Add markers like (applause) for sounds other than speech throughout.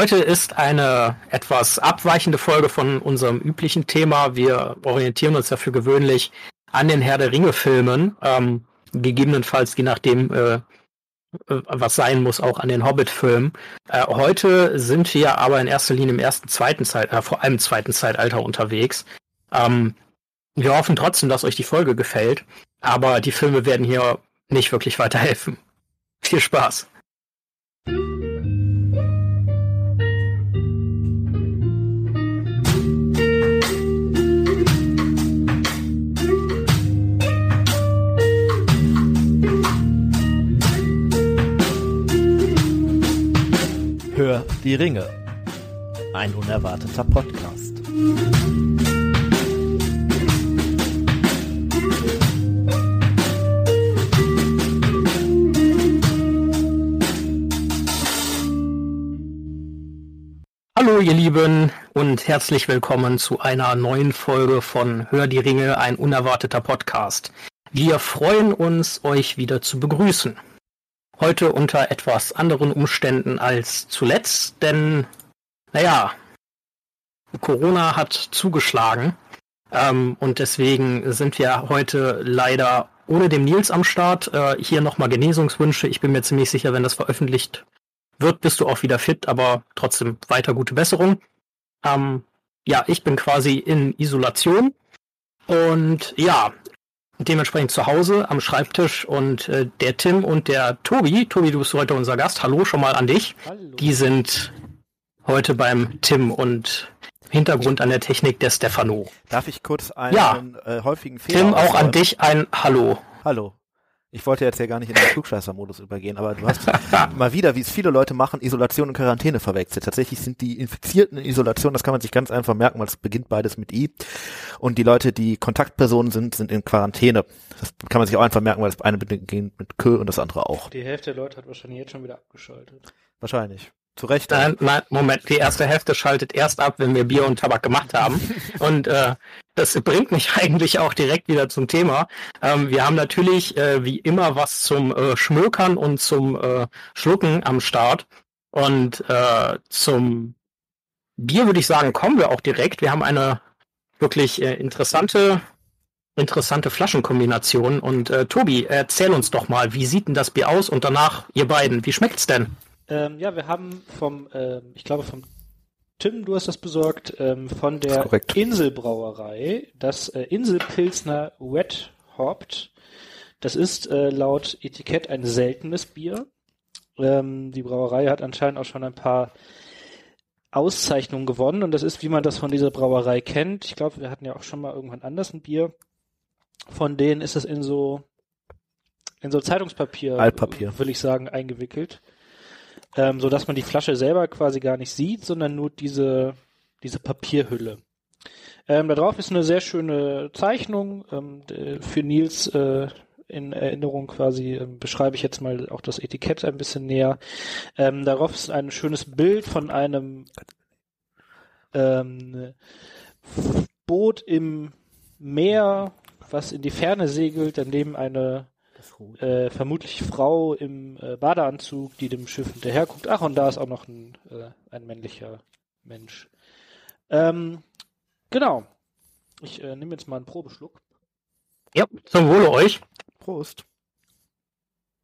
Heute ist eine etwas abweichende Folge von unserem üblichen Thema. Wir orientieren uns ja für gewöhnlich an den Herr der Ringe Filmen, ähm, gegebenenfalls je nachdem, äh, äh, was sein muss, auch an den Hobbit-Filmen. Äh, heute sind wir aber in erster Linie im ersten, zweiten Zeit, äh, vor allem zweiten Zeitalter unterwegs. Ähm, wir hoffen trotzdem, dass euch die Folge gefällt, aber die Filme werden hier nicht wirklich weiterhelfen. (laughs) Viel Spaß! Die Ringe. Ein unerwarteter Podcast. Hallo ihr Lieben und herzlich willkommen zu einer neuen Folge von Hör die Ringe, ein unerwarteter Podcast. Wir freuen uns, euch wieder zu begrüßen. Heute unter etwas anderen Umständen als zuletzt, denn, naja, Corona hat zugeschlagen ähm, und deswegen sind wir heute leider ohne dem Nils am Start. Äh, hier nochmal Genesungswünsche. Ich bin mir ziemlich sicher, wenn das veröffentlicht wird, bist du auch wieder fit, aber trotzdem weiter gute Besserung. Ähm, ja, ich bin quasi in Isolation und ja, dementsprechend zu Hause am Schreibtisch und äh, der Tim und der Tobi, Tobi, du bist heute unser Gast, hallo schon mal an dich. Hallo. Die sind heute beim Tim und Hintergrund an der Technik der Stefano. Darf ich kurz einen ja. äh, häufigen Fehler Tim, auch an dich ein Hallo. Hallo. Ich wollte jetzt ja gar nicht in den Flugscheißer-Modus übergehen, aber du hast (laughs) mal wieder, wie es viele Leute machen, Isolation und Quarantäne verwechselt. Tatsächlich sind die Infizierten in Isolation, das kann man sich ganz einfach merken, weil es beginnt beides mit I. Und die Leute, die Kontaktpersonen sind, sind in Quarantäne. Das kann man sich auch einfach merken, weil das eine beginnt mit K und das andere auch. Die Hälfte der Leute hat wahrscheinlich jetzt schon wieder abgeschaltet. Wahrscheinlich. Zu Recht. Nein, nein, Moment, die erste Hälfte schaltet erst ab, wenn wir Bier und Tabak gemacht haben. (laughs) und äh, das bringt mich (laughs) eigentlich auch direkt wieder zum Thema. Ähm, wir haben natürlich äh, wie immer was zum äh, Schmökern und zum äh, Schlucken am Start. Und äh, zum Bier würde ich sagen, kommen wir auch direkt. Wir haben eine wirklich äh, interessante interessante Flaschenkombination. Und Tobi, erzähl uns doch mal, wie sieht denn das Bier aus? Und danach, ihr beiden, wie schmeckt's denn? Ähm, ja, wir haben vom, äh, ich glaube vom Tim, du hast das besorgt, ähm, von der Inselbrauerei, das äh, Inselpilsner Wet Hopped. Das ist äh, laut Etikett ein seltenes Bier. Ähm, die Brauerei hat anscheinend auch schon ein paar Auszeichnungen gewonnen und das ist, wie man das von dieser Brauerei kennt. Ich glaube, wir hatten ja auch schon mal irgendwann anders ein Bier. Von denen ist es in so in so Zeitungspapier, Altpapier, will ich sagen, eingewickelt ähm, so dass man die Flasche selber quasi gar nicht sieht, sondern nur diese, diese Papierhülle. Ähm, da drauf ist eine sehr schöne Zeichnung ähm, für Nils äh, in Erinnerung quasi ähm, beschreibe ich jetzt mal auch das Etikett ein bisschen näher. Ähm, darauf ist ein schönes Bild von einem ähm, Boot im Meer, was in die Ferne segelt, daneben eine äh, vermutlich Frau im äh, Badeanzug, die dem Schiff hinterher guckt. Ach, und da ist auch noch ein, äh, ein männlicher Mensch. Ähm, genau. Ich äh, nehme jetzt mal einen Probeschluck. Ja, zum Wohle euch. Prost.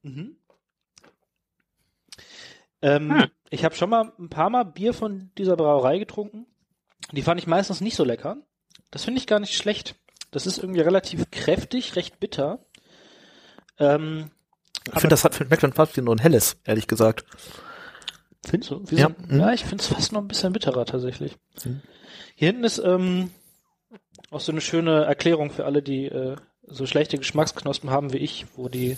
Mhm. Ähm, hm. Ich habe schon mal ein paar Mal Bier von dieser Brauerei getrunken. Die fand ich meistens nicht so lecker. Das finde ich gar nicht schlecht. Das ist irgendwie relativ kräftig, recht bitter. Ähm, ich finde, das hat für wie nur ein helles, ehrlich gesagt. Findest du? Wie ja. Mhm. ja, ich finde es fast noch ein bisschen bitterer tatsächlich. Mhm. Hier hinten ist ähm, auch so eine schöne Erklärung für alle, die äh, so schlechte Geschmacksknospen haben wie ich, wo die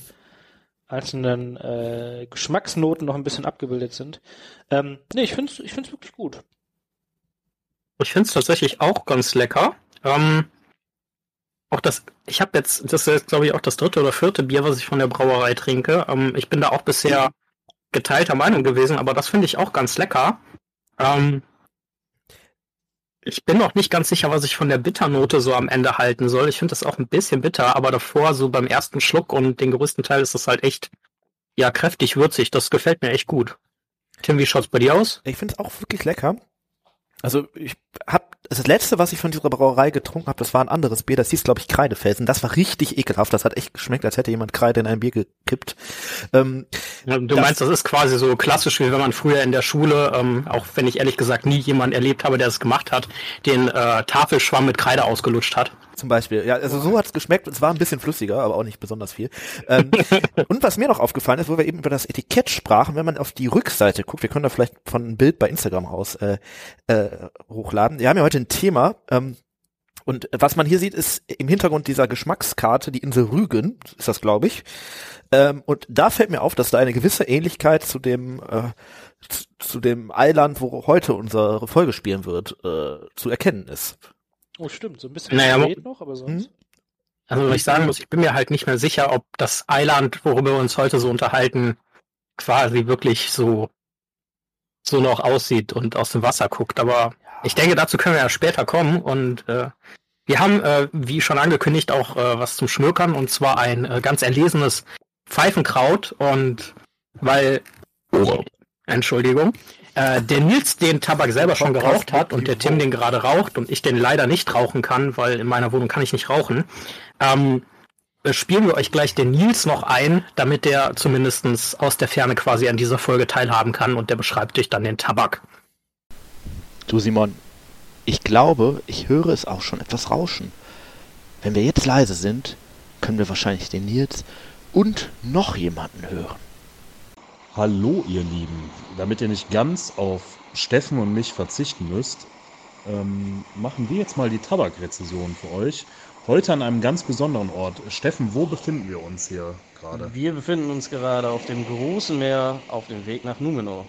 einzelnen äh, Geschmacksnoten noch ein bisschen abgebildet sind. Ähm, nee, ich finde es ich find's wirklich gut. Ich finde es tatsächlich auch ganz lecker. Ähm, auch das, ich habe jetzt, das ist glaube ich auch das dritte oder vierte Bier, was ich von der Brauerei trinke. Ähm, ich bin da auch bisher geteilter Meinung gewesen, aber das finde ich auch ganz lecker. Ähm, ich bin noch nicht ganz sicher, was ich von der Bitternote so am Ende halten soll. Ich finde das auch ein bisschen bitter, aber davor, so beim ersten Schluck und den größten Teil ist das halt echt, ja, kräftig würzig. Das gefällt mir echt gut. Tim, wie schaut's bei dir aus? Ich finde es auch wirklich lecker. Also ich habe das letzte, was ich von dieser Brauerei getrunken habe, das war ein anderes Bier, das hieß glaube ich Kreidefelsen. Das war richtig ekelhaft, das hat echt geschmeckt, als hätte jemand Kreide in ein Bier gekippt. Ähm, ja, du das, meinst, das ist quasi so klassisch, wie wenn man früher in der Schule, ähm, auch wenn ich ehrlich gesagt nie jemanden erlebt habe, der es gemacht hat, den äh, Tafelschwamm mit Kreide ausgelutscht hat. Zum Beispiel, ja, also so hat's geschmeckt. Es war ein bisschen flüssiger, aber auch nicht besonders viel. Ähm, (laughs) und was mir noch aufgefallen ist, wo wir eben über das Etikett sprachen, wenn man auf die Rückseite guckt, wir können da vielleicht von ein Bild bei Instagram raus äh, äh, hochladen. Wir haben ja heute ein Thema. Ähm, und was man hier sieht, ist im Hintergrund dieser Geschmackskarte die Insel Rügen, ist das, glaube ich. Ähm, und da fällt mir auf, dass da eine gewisse Ähnlichkeit zu dem äh, zu, zu dem Eiland, wo heute unsere Folge spielen wird, äh, zu erkennen ist. Oh, stimmt, so ein bisschen naja, spät noch, aber sonst. Hm? Also, was ich sagen muss, ich bin mir halt nicht mehr sicher, ob das Eiland, worüber wir uns heute so unterhalten, quasi wirklich so, so noch aussieht und aus dem Wasser guckt. Aber ich denke, dazu können wir ja später kommen. Und äh, wir haben, äh, wie schon angekündigt, auch äh, was zum Schmökern und zwar ein äh, ganz erlesenes Pfeifenkraut. Und weil, oh, Entschuldigung, äh, der Nils den Tabak selber schon geraucht hat und der Tim den gerade raucht und ich den leider nicht rauchen kann, weil in meiner Wohnung kann ich nicht rauchen, ähm, äh, spielen wir euch gleich den Nils noch ein, damit der zumindestens aus der Ferne quasi an dieser Folge teilhaben kann und der beschreibt euch dann den Tabak. Du Simon, ich glaube, ich höre es auch schon etwas rauschen. Wenn wir jetzt leise sind, können wir wahrscheinlich den Nils und noch jemanden hören. Hallo ihr Lieben, damit ihr nicht ganz auf Steffen und mich verzichten müsst, ähm, machen wir jetzt mal die Tabakrezession für euch. Heute an einem ganz besonderen Ort. Steffen, wo befinden wir uns hier gerade? Wir befinden uns gerade auf dem großen Meer auf dem Weg nach Numenor.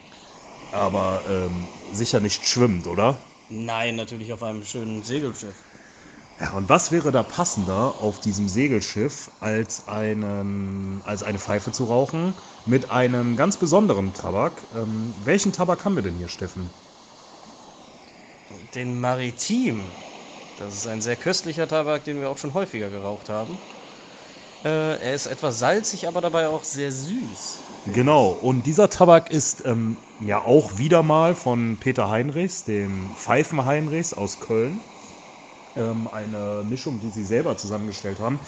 Aber ähm, sicher nicht schwimmend, oder? Nein, natürlich auf einem schönen Segelschiff. Ja, und was wäre da passender auf diesem Segelschiff, als, einen, als eine Pfeife zu rauchen mit einem ganz besonderen Tabak? Ähm, welchen Tabak haben wir denn hier, Steffen? Den Maritim. Das ist ein sehr köstlicher Tabak, den wir auch schon häufiger geraucht haben. Äh, er ist etwas salzig, aber dabei auch sehr süß. Genau, und dieser Tabak ist ähm, ja auch wieder mal von Peter Heinrichs, dem Pfeifen Heinrichs aus Köln ähm, eine Mischung, die sie selber zusammengestellt haben.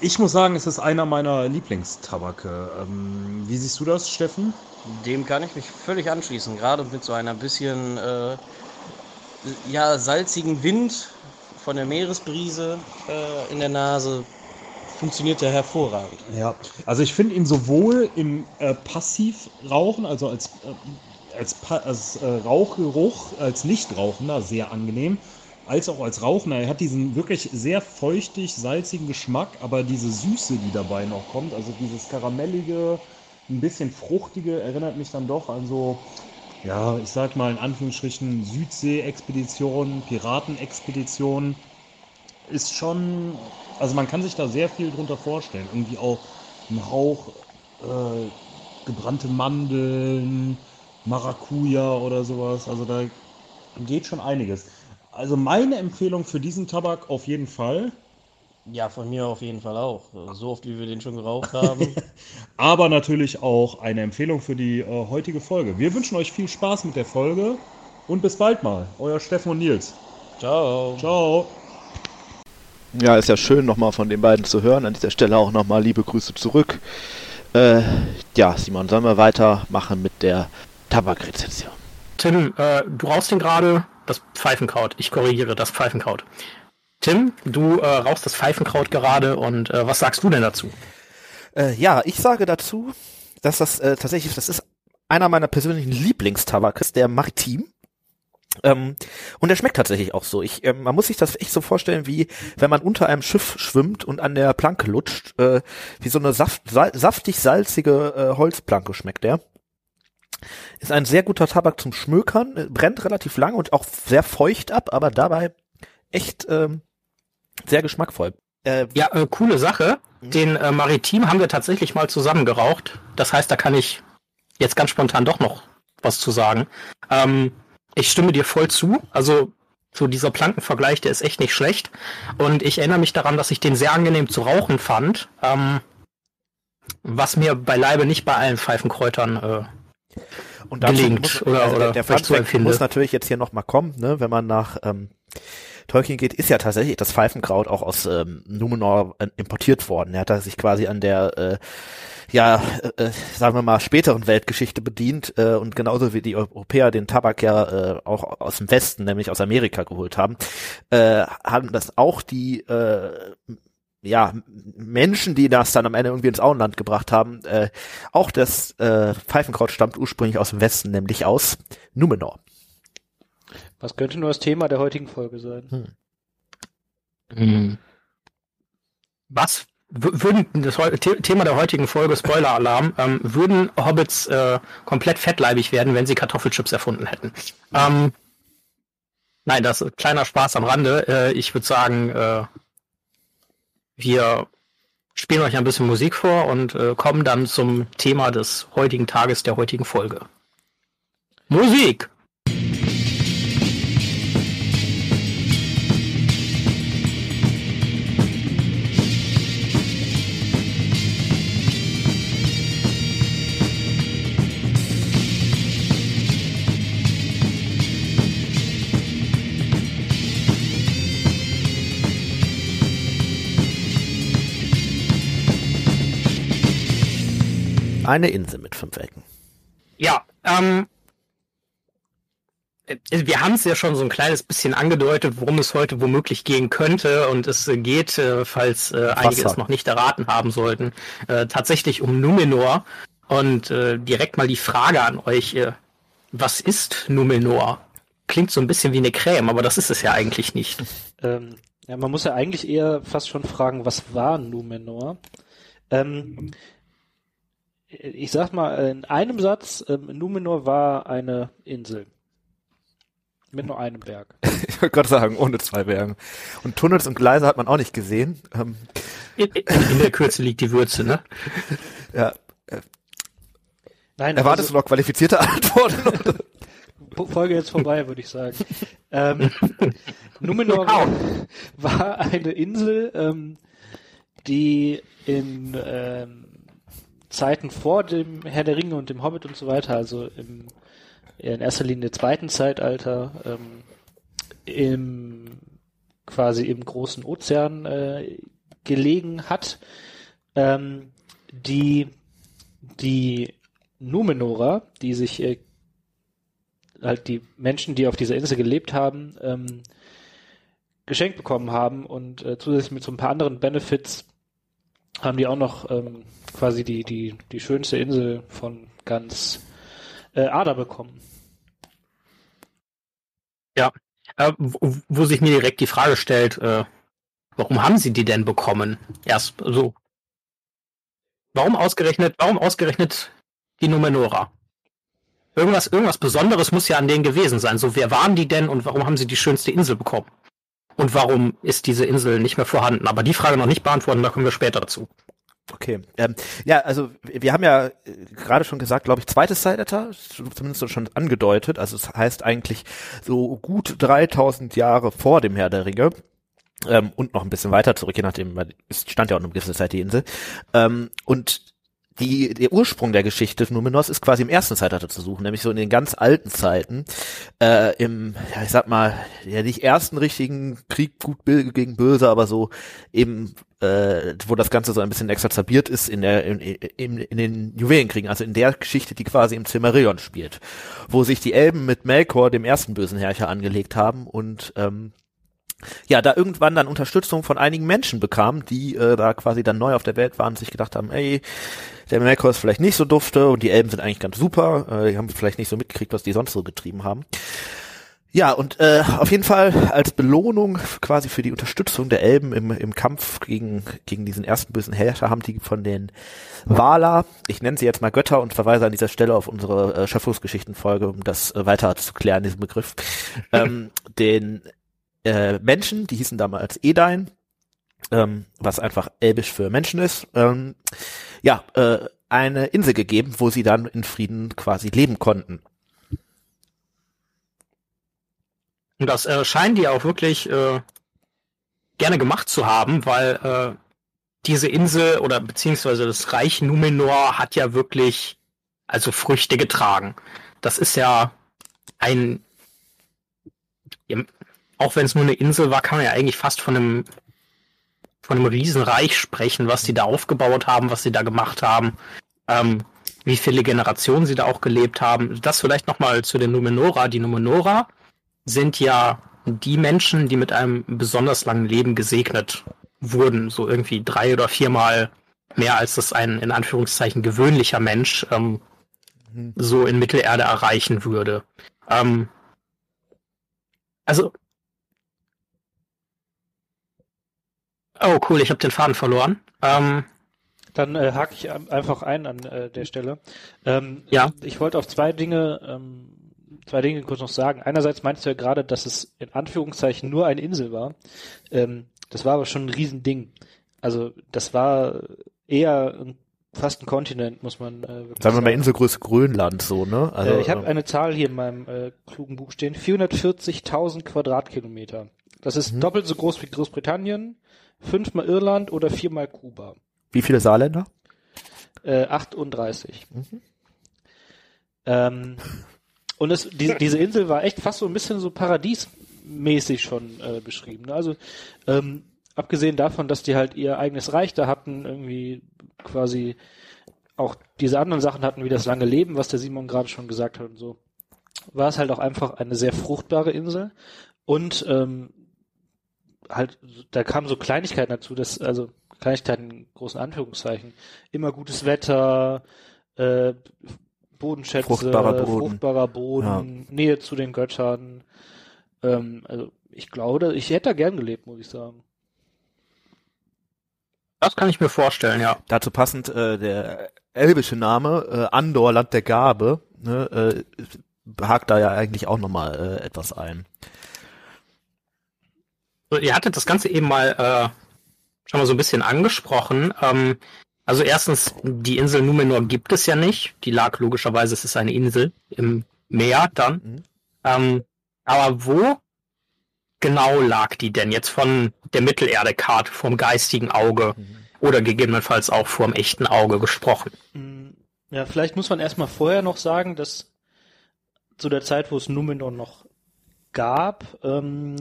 Ich muss sagen, es ist einer meiner Lieblingstabake. Ähm, wie siehst du das, Steffen? Dem kann ich mich völlig anschließen, gerade mit so einer bisschen äh, ja, salzigen Wind von der Meeresbrise äh, in der Nase funktioniert der hervorragend. Ja, also ich finde ihn sowohl im äh, Passivrauchen, also als, äh, als, als äh, Rauchgeruch, als Nichtrauchender sehr angenehm als auch als Rauchender. Er hat diesen wirklich sehr feuchtig, salzigen Geschmack, aber diese Süße, die dabei noch kommt, also dieses karamellige, ein bisschen fruchtige, erinnert mich dann doch an so, ja, ich sag mal in Anführungsstrichen Südsee-Expeditionen, Piratenexpeditionen. Ist schon, also man kann sich da sehr viel drunter vorstellen. Irgendwie auch ein Hauch äh, gebrannte Mandeln, Maracuja oder sowas. Also da geht schon einiges. Also meine Empfehlung für diesen Tabak auf jeden Fall. Ja, von mir auf jeden Fall auch. So oft, wie wir den schon geraucht (laughs) haben. Aber natürlich auch eine Empfehlung für die äh, heutige Folge. Wir wünschen euch viel Spaß mit der Folge und bis bald mal. Euer Steffen und Nils. Ciao. Ciao. Ja, ist ja schön nochmal von den beiden zu hören. An dieser Stelle auch nochmal liebe Grüße zurück. Äh, ja, Simon, sollen wir weitermachen mit der Tabakrezession? Tim, äh, du rauchst den gerade das Pfeifenkraut. Ich korrigiere, das Pfeifenkraut. Tim, du äh, rauchst das Pfeifenkraut gerade und äh, was sagst du denn dazu? Äh, ja, ich sage dazu, dass das äh, tatsächlich, das ist einer meiner persönlichen Lieblingstabakes, der Maritim. Ähm, und der schmeckt tatsächlich auch so. Ich, ähm, man muss sich das echt so vorstellen, wie wenn man unter einem Schiff schwimmt und an der Planke lutscht, äh, wie so eine saft, sal saftig salzige äh, Holzplanke schmeckt der. Ist ein sehr guter Tabak zum Schmökern, brennt relativ lang und auch sehr feucht ab, aber dabei echt ähm, sehr geschmackvoll. Äh, ja, äh, coole Sache. Mhm. Den äh, Maritim haben wir tatsächlich mal zusammen geraucht. Das heißt, da kann ich jetzt ganz spontan doch noch was zu sagen. Ähm, ich stimme dir voll zu. Also so dieser Plankenvergleich, der ist echt nicht schlecht. Und ich erinnere mich daran, dass ich den sehr angenehm zu rauchen fand. Ähm, was mir beileibe nicht bei allen Pfeifenkräutern äh, Und gelingt muss, oder, also oder der, der muss natürlich jetzt hier nochmal kommen, ne, wenn man nach ähm, Tolkien geht, ist ja tatsächlich das Pfeifenkraut auch aus ähm, Numenor äh, importiert worden. Er hat da sich quasi an der äh, ja, äh, sagen wir mal, späteren Weltgeschichte bedient äh, und genauso wie die Europäer den Tabak ja äh, auch aus dem Westen, nämlich aus Amerika geholt haben, äh, haben das auch die äh, ja, Menschen, die das dann am Ende irgendwie ins Auenland gebracht haben, äh, auch das äh, Pfeifenkraut stammt ursprünglich aus dem Westen, nämlich aus Numenor. Was könnte nur das Thema der heutigen Folge sein? Hm. Hm. Was würden das Thema der heutigen Folge Spoiler-Alarm ähm, würden Hobbits äh, komplett fettleibig werden, wenn sie Kartoffelchips erfunden hätten? Ähm, nein, das ist kleiner Spaß am Rande. Äh, ich würde sagen, äh, wir spielen euch ein bisschen Musik vor und äh, kommen dann zum Thema des heutigen Tages der heutigen Folge. Musik! Eine Insel mit fünf Ecken. Ja, ähm, äh, wir haben es ja schon so ein kleines bisschen angedeutet, worum es heute womöglich gehen könnte. Und es geht, äh, falls äh, einige es noch nicht erraten haben sollten, äh, tatsächlich um Numenor. Und äh, direkt mal die Frage an euch, äh, was ist Numenor? Klingt so ein bisschen wie eine Creme, aber das ist es ja eigentlich nicht. Ähm, ja, man muss ja eigentlich eher fast schon fragen, was war Numenor? Ähm, ich sag mal in einem Satz, ähm, Numenor war eine Insel. Mit nur einem Berg. (laughs) ich wollte gerade sagen, ohne zwei Bergen. Und Tunnels und Gleise hat man auch nicht gesehen. Ähm. In, in, der Kürze liegt die Würze, ne? (laughs) ja. Äh. Nein, Erwartest also, du noch qualifizierte (laughs) Antworten? Folge jetzt vorbei, würde ich sagen. Ähm, Numenor war, war eine Insel, ähm, die in ähm, Zeiten vor dem Herr der Ringe und dem Hobbit und so weiter, also im, in erster Linie zweiten Zeitalter, ähm, im quasi im großen Ozean äh, gelegen hat, ähm, die die Numenorer, die sich äh, halt die Menschen, die auf dieser Insel gelebt haben, ähm, geschenkt bekommen haben und äh, zusätzlich mit so ein paar anderen Benefits haben die auch noch ähm, quasi die, die, die schönste Insel von ganz äh, Ada bekommen. Ja, äh, wo, wo, sich mir direkt die Frage stellt, äh, warum haben sie die denn bekommen? Erst so. Warum ausgerechnet, warum ausgerechnet die Numenora? Irgendwas, irgendwas Besonderes muss ja an denen gewesen sein. So, wer waren die denn und warum haben sie die schönste Insel bekommen? Und warum ist diese Insel nicht mehr vorhanden? Aber die Frage noch nicht beantworten, da kommen wir später dazu. Okay. Ähm, ja, also wir haben ja äh, gerade schon gesagt, glaube ich, zweites Zeitalter, zumindest schon angedeutet. Also es heißt eigentlich so gut 3000 Jahre vor dem Herr der Ringe. Ähm, und noch ein bisschen weiter zurück, je nachdem, es stand ja auch eine gewisse Zeit die Insel. Ähm, und die, der Ursprung der Geschichte Numenos ist quasi im ersten Zeitalter zu suchen, nämlich so in den ganz alten Zeiten, äh, im, ja, ich sag mal, ja nicht ersten richtigen Krieg gut gegen böse, aber so eben, äh, wo das Ganze so ein bisschen exazerbiert ist in der, in, in, in den Juwelenkriegen, also in der Geschichte, die quasi im Silmarillion spielt, wo sich die Elben mit Melkor, dem ersten bösen Herrscher, angelegt haben und ähm, ja, da irgendwann dann Unterstützung von einigen Menschen bekam, die äh, da quasi dann neu auf der Welt waren und sich gedacht haben, ey, der Melkor ist vielleicht nicht so dufte und die Elben sind eigentlich ganz super, äh, die haben vielleicht nicht so mitgekriegt, was die sonst so getrieben haben. Ja, und äh, auf jeden Fall als Belohnung quasi für die Unterstützung der Elben im, im Kampf gegen, gegen diesen ersten bösen Herrscher haben die von den Wala, ich nenne sie jetzt mal Götter und verweise an dieser Stelle auf unsere äh, Schöpfungsgeschichtenfolge, um das äh, weiter zu klären, diesen Begriff, (laughs) ähm, den äh, Menschen, die hießen damals Edain, ähm, was einfach elbisch für Menschen ist, ähm, ja, äh, eine Insel gegeben, wo sie dann in Frieden quasi leben konnten. Und das äh, scheinen die auch wirklich äh, gerne gemacht zu haben, weil äh, diese Insel oder beziehungsweise das Reich Numenor hat ja wirklich also Früchte getragen. Das ist ja ein, auch wenn es nur eine Insel war, kann man ja eigentlich fast von einem, von einem Riesenreich sprechen, was die da aufgebaut haben, was sie da gemacht haben, ähm, wie viele Generationen sie da auch gelebt haben. Das vielleicht nochmal zu den Numenora. Die Numenora sind ja die Menschen, die mit einem besonders langen Leben gesegnet wurden, so irgendwie drei oder viermal mehr als das ein in Anführungszeichen gewöhnlicher Mensch ähm, mhm. so in Mittelerde erreichen würde. Ähm, also Oh cool, ich habe den Faden verloren. Ähm, Dann äh, hake ich einfach ein an äh, der Stelle. Ähm, ja. Ich wollte auf zwei Dinge ähm, zwei Dinge kurz noch sagen. Einerseits meinst du ja gerade, dass es in Anführungszeichen nur eine Insel war. Ähm, das war aber schon ein Riesending. Also das war eher ein, fast ein Kontinent, muss man äh, wirklich sagen. wir mal Inselgröße Grönland so, ne? Also, äh, ich habe äh, eine Zahl hier in meinem äh, klugen Buch stehen. 440.000 Quadratkilometer. Das ist mhm. doppelt so groß wie Großbritannien, fünfmal Irland oder viermal Kuba. Wie viele Saarländer? Äh, 38. Mhm. Ähm, und es, die, diese Insel war echt fast so ein bisschen so paradiesmäßig schon äh, beschrieben. Ne? Also ähm, abgesehen davon, dass die halt ihr eigenes Reich da hatten, irgendwie quasi auch diese anderen Sachen hatten, wie das lange Leben, was der Simon gerade schon gesagt hat und so, war es halt auch einfach eine sehr fruchtbare Insel. Und ähm, halt, da kamen so Kleinigkeiten dazu, dass, also Kleinigkeiten in großen Anführungszeichen, immer gutes Wetter, äh, Bodenschätze, fruchtbarer Boden, fruchtbarer Boden ja. Nähe zu den Göttern. Ähm, also ich glaube, ich hätte da gern gelebt, muss ich sagen. Das kann ich mir vorstellen, ja. Dazu passend äh, der elbische Name, äh, Andor, Land der Gabe, ne, äh, hakt da ja eigentlich auch nochmal äh, etwas ein. So, ihr hattet das Ganze eben mal äh, schon mal so ein bisschen angesprochen. Ähm, also erstens, die Insel Numenor gibt es ja nicht. Die lag logischerweise, es ist eine Insel im Meer dann. Mhm. Ähm, aber wo genau lag die denn jetzt von der Mittelerde-Karte, vom geistigen Auge mhm. oder gegebenenfalls auch vom echten Auge gesprochen? Mm, ja, vielleicht muss man erstmal vorher noch sagen, dass zu der Zeit, wo es Numenor noch gab, ähm,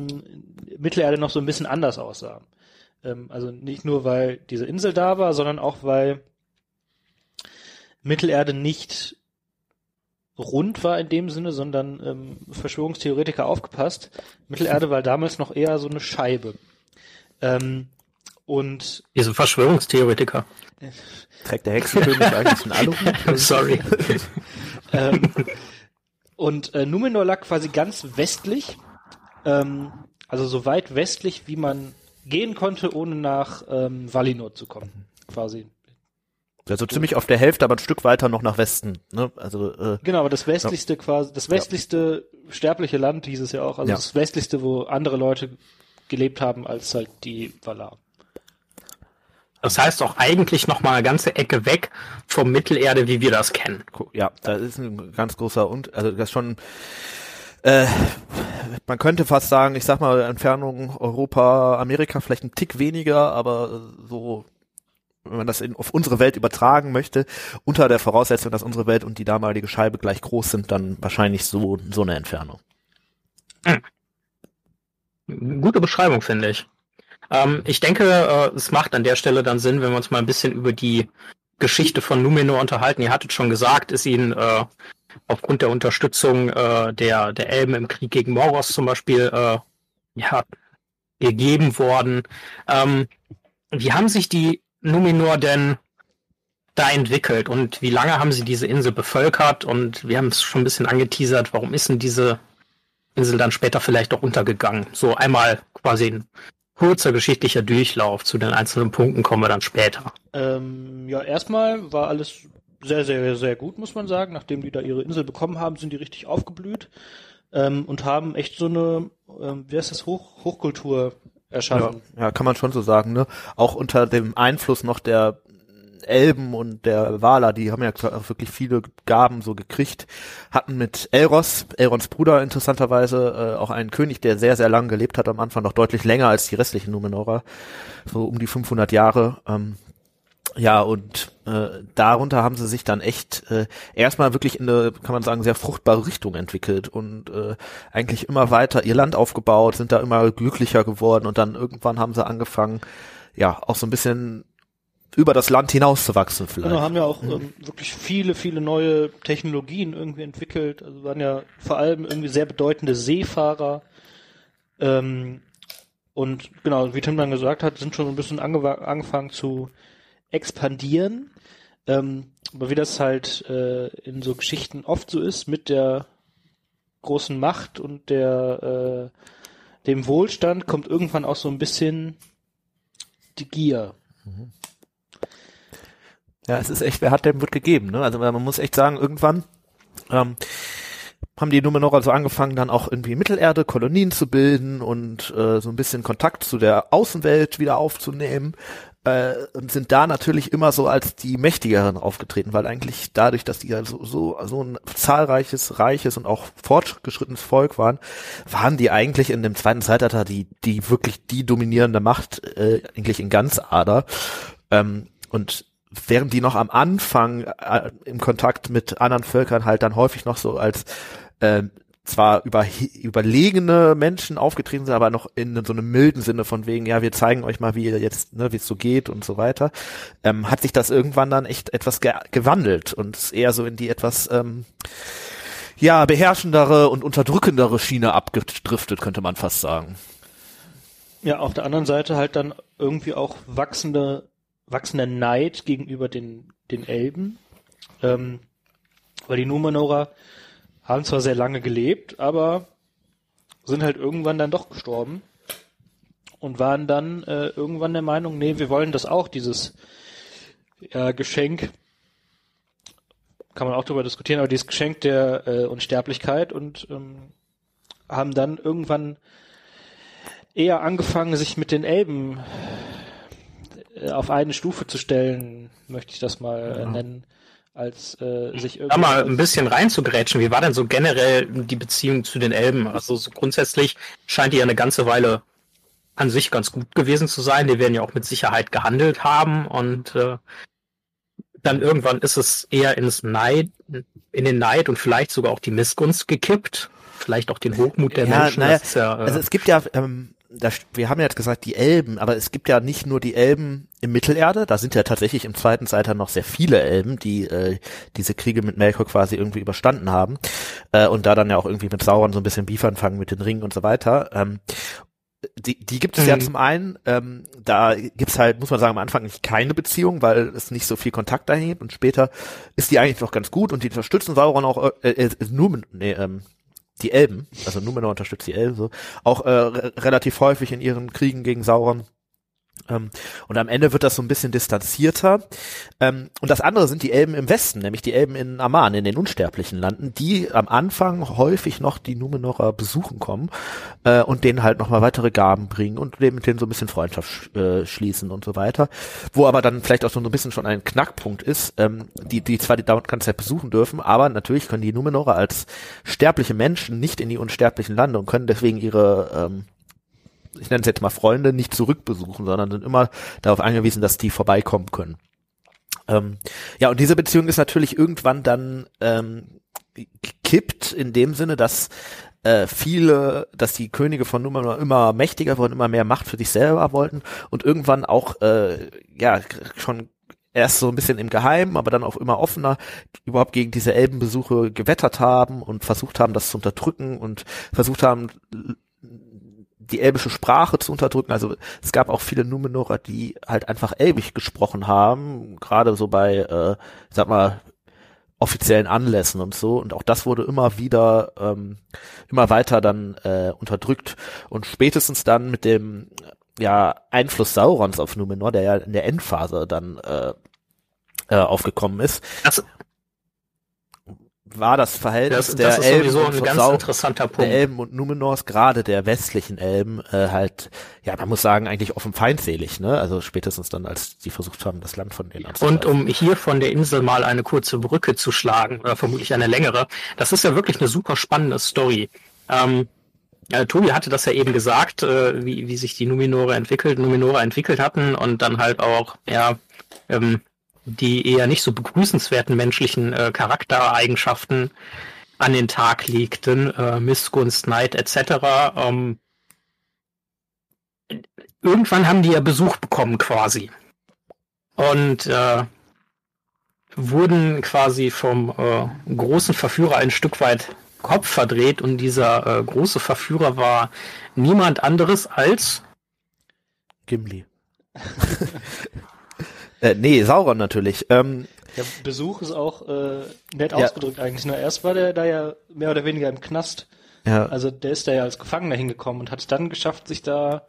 Mittelerde noch so ein bisschen anders aussah. Ähm, also nicht nur, weil diese Insel da war, sondern auch, weil Mittelerde nicht rund war in dem Sinne, sondern ähm, Verschwörungstheoretiker aufgepasst. Mittelerde war damals noch eher so eine Scheibe. Ähm, und diese Verschwörungstheoretiker. Trägt der Hexenkönig eigentlich einen (laughs) Aluhut? Sorry. (laughs) ähm, und äh, Numenor lag quasi ganz westlich, ähm, also so weit westlich, wie man gehen konnte, ohne nach ähm, Valinor zu kommen, quasi. Also ziemlich auf der Hälfte, aber ein Stück weiter noch nach Westen. Ne? Also äh, genau, aber das westlichste ja. quasi, das westlichste ja. sterbliche Land hieß es ja auch, also ja. das westlichste, wo andere Leute gelebt haben als halt die Valar. Das heißt auch eigentlich noch mal eine ganze Ecke weg vom Mittelerde, wie wir das kennen. Ja, da ist ein ganz großer und also das schon äh, man könnte fast sagen, ich sag mal, Entfernung Europa, Amerika vielleicht ein Tick weniger, aber so, wenn man das in, auf unsere Welt übertragen möchte, unter der Voraussetzung, dass unsere Welt und die damalige Scheibe gleich groß sind, dann wahrscheinlich so, so eine Entfernung. Hm. Gute Beschreibung, finde ich. Ähm, ich denke, äh, es macht an der Stelle dann Sinn, wenn wir uns mal ein bisschen über die Geschichte von Numenor unterhalten. Ihr hattet schon gesagt, ist ihnen äh, aufgrund der Unterstützung äh, der, der Elben im Krieg gegen Moros zum Beispiel äh, ja, gegeben worden. Ähm, wie haben sich die Numenor denn da entwickelt und wie lange haben sie diese Insel bevölkert? Und wir haben es schon ein bisschen angeteasert, warum ist denn diese Insel dann später vielleicht auch untergegangen? So einmal quasi ein kurzer geschichtlicher Durchlauf zu den einzelnen Punkten kommen wir dann später. Ähm, ja, erstmal war alles sehr, sehr, sehr gut, muss man sagen. Nachdem die da ihre Insel bekommen haben, sind die richtig aufgeblüht ähm, und haben echt so eine, ähm, wie heißt das, Hoch, Hochkultur erschaffen. Ja, ja, kann man schon so sagen, ne? Auch unter dem Einfluss noch der Elben und der Waler, die haben ja wirklich viele Gaben so gekriegt, hatten mit Elros, Elrons Bruder interessanterweise, äh, auch einen König, der sehr, sehr lang gelebt hat, am Anfang noch deutlich länger als die restlichen Numenorer, so um die 500 Jahre. Ähm, ja, und äh, darunter haben sie sich dann echt äh, erstmal wirklich in eine, kann man sagen, sehr fruchtbare Richtung entwickelt und äh, eigentlich immer weiter ihr Land aufgebaut, sind da immer glücklicher geworden und dann irgendwann haben sie angefangen, ja, auch so ein bisschen über das Land hinauszuwachsen vielleicht. Genau, haben ja auch ähm, wirklich viele, viele neue Technologien irgendwie entwickelt. Also waren ja vor allem irgendwie sehr bedeutende Seefahrer. Ähm, und genau, wie Tim dann gesagt hat, sind schon ein bisschen angefangen zu expandieren. Ähm, aber wie das halt äh, in so Geschichten oft so ist, mit der großen Macht und der äh, dem Wohlstand kommt irgendwann auch so ein bisschen die Gier. Mhm. Ja, es ist echt, wer hat, dem wird gegeben. Ne? Also man muss echt sagen, irgendwann ähm, haben die Numenorer so angefangen, dann auch irgendwie Mittelerde Kolonien zu bilden und äh, so ein bisschen Kontakt zu der Außenwelt wieder aufzunehmen äh, und sind da natürlich immer so als die Mächtigeren aufgetreten, weil eigentlich dadurch, dass die ja so, so, so ein zahlreiches, reiches und auch fortgeschrittenes Volk waren, waren die eigentlich in dem zweiten Zeitalter die, die wirklich die dominierende Macht äh, eigentlich in ganz Ader. Ähm, und während die noch am Anfang äh, im Kontakt mit anderen Völkern halt dann häufig noch so als äh, zwar über, überlegene Menschen aufgetreten sind, aber noch in so einem milden Sinne von wegen, ja, wir zeigen euch mal, wie ihr jetzt, ne, wie es so geht und so weiter, ähm, hat sich das irgendwann dann echt etwas ge gewandelt und eher so in die etwas ähm, ja beherrschendere und unterdrückendere Schiene abgedriftet, könnte man fast sagen. Ja, auf der anderen Seite halt dann irgendwie auch wachsende, wachsender Neid gegenüber den, den Elben, ähm, weil die Numenora haben zwar sehr lange gelebt, aber sind halt irgendwann dann doch gestorben und waren dann äh, irgendwann der Meinung, nee, wir wollen das auch, dieses ja, Geschenk, kann man auch darüber diskutieren, aber dieses Geschenk der äh, Unsterblichkeit und ähm, haben dann irgendwann eher angefangen, sich mit den Elben äh, auf eine Stufe zu stellen, möchte ich das mal äh, nennen als äh, sich irgendwie. Da mal ein bisschen reinzugrätschen. Wie war denn so generell die Beziehung zu den Elben? Also so grundsätzlich scheint die ja eine ganze Weile an sich ganz gut gewesen zu sein. Die werden ja auch mit Sicherheit gehandelt haben und äh, dann irgendwann ist es eher ins Neid, in den Neid und vielleicht sogar auch die Missgunst gekippt. Vielleicht auch den Hochmut der ja, Menschen. Naja, ja, äh, also es gibt ja ähm, das, wir haben ja jetzt gesagt die Elben, aber es gibt ja nicht nur die Elben im Mittelerde, da sind ja tatsächlich im zweiten Zeitalter noch sehr viele Elben, die äh, diese Kriege mit Melkor quasi irgendwie überstanden haben äh, und da dann ja auch irgendwie mit Sauron so ein bisschen Beef anfangen mit den Ringen und so weiter. Ähm, die, die gibt es mhm. ja zum einen, ähm, da gibt's halt, muss man sagen, am Anfang nicht keine Beziehung, weil es nicht so viel Kontakt dahin gibt und später ist die eigentlich noch ganz gut und die unterstützen Sauron auch, äh, äh, nur, nee, ähm, die Elben, also Numenor unterstützt die Elben so, auch äh, relativ häufig in ihren Kriegen gegen Sauron. Ähm, und am Ende wird das so ein bisschen distanzierter. Ähm, und das andere sind die Elben im Westen, nämlich die Elben in Aman, in den unsterblichen Landen, die am Anfang häufig noch die Numenorer besuchen kommen äh, und denen halt nochmal weitere Gaben bringen und mit denen so ein bisschen Freundschaft äh, schließen und so weiter. Wo aber dann vielleicht auch so ein bisschen schon ein Knackpunkt ist, ähm, die, die zwar die ganze Zeit besuchen dürfen, aber natürlich können die Numenorer als sterbliche Menschen nicht in die unsterblichen Lande und können deswegen ihre ich nenne es jetzt mal Freunde, nicht zurückbesuchen, sondern sind immer darauf angewiesen, dass die vorbeikommen können. Ähm, ja, und diese Beziehung ist natürlich irgendwann dann ähm, gekippt in dem Sinne, dass äh, viele, dass die Könige von Numenor immer mächtiger wurden, immer mehr Macht für sich selber wollten und irgendwann auch äh, ja schon erst so ein bisschen im Geheimen, aber dann auch immer offener überhaupt gegen diese Elbenbesuche gewettert haben und versucht haben, das zu unterdrücken und versucht haben, die elbische Sprache zu unterdrücken. Also es gab auch viele Numenorer, die halt einfach elbisch gesprochen haben, gerade so bei, äh, sag mal, offiziellen Anlässen und so. Und auch das wurde immer wieder, ähm, immer weiter dann äh, unterdrückt. Und spätestens dann mit dem ja, Einfluss Saurons auf Numenor, der ja in der Endphase dann äh, äh, aufgekommen ist. Das, war das Verhältnis das, der das Elben und ein ganz Sau, interessanter Punkt. der Elben und Numenors, gerade der westlichen Elben, äh, halt, ja, man muss sagen, eigentlich offen feindselig, ne? Also spätestens dann, als die versucht haben, das Land von denen. Und um hier von der Insel mal eine kurze Brücke zu schlagen, oder vermutlich eine längere, das ist ja wirklich eine super spannende Story. Ähm, äh, Tobi hatte das ja eben gesagt, äh, wie, wie sich die Numenore entwickelt, Numenore entwickelt hatten und dann halt auch, ja, ähm, die eher nicht so begrüßenswerten menschlichen äh, Charaktereigenschaften an den Tag legten, äh, Missgunst, Neid etc. Ähm, irgendwann haben die ja Besuch bekommen quasi und äh, wurden quasi vom äh, großen Verführer ein Stück weit Kopf verdreht und dieser äh, große Verführer war niemand anderes als Gimli. (laughs) äh, nee, Sauron natürlich. Ähm, der Besuch ist auch äh, nett ja. ausgedrückt eigentlich. Nur erst war der da ja mehr oder weniger im Knast. Ja. Also der ist da ja als Gefangener hingekommen und hat es dann geschafft, sich da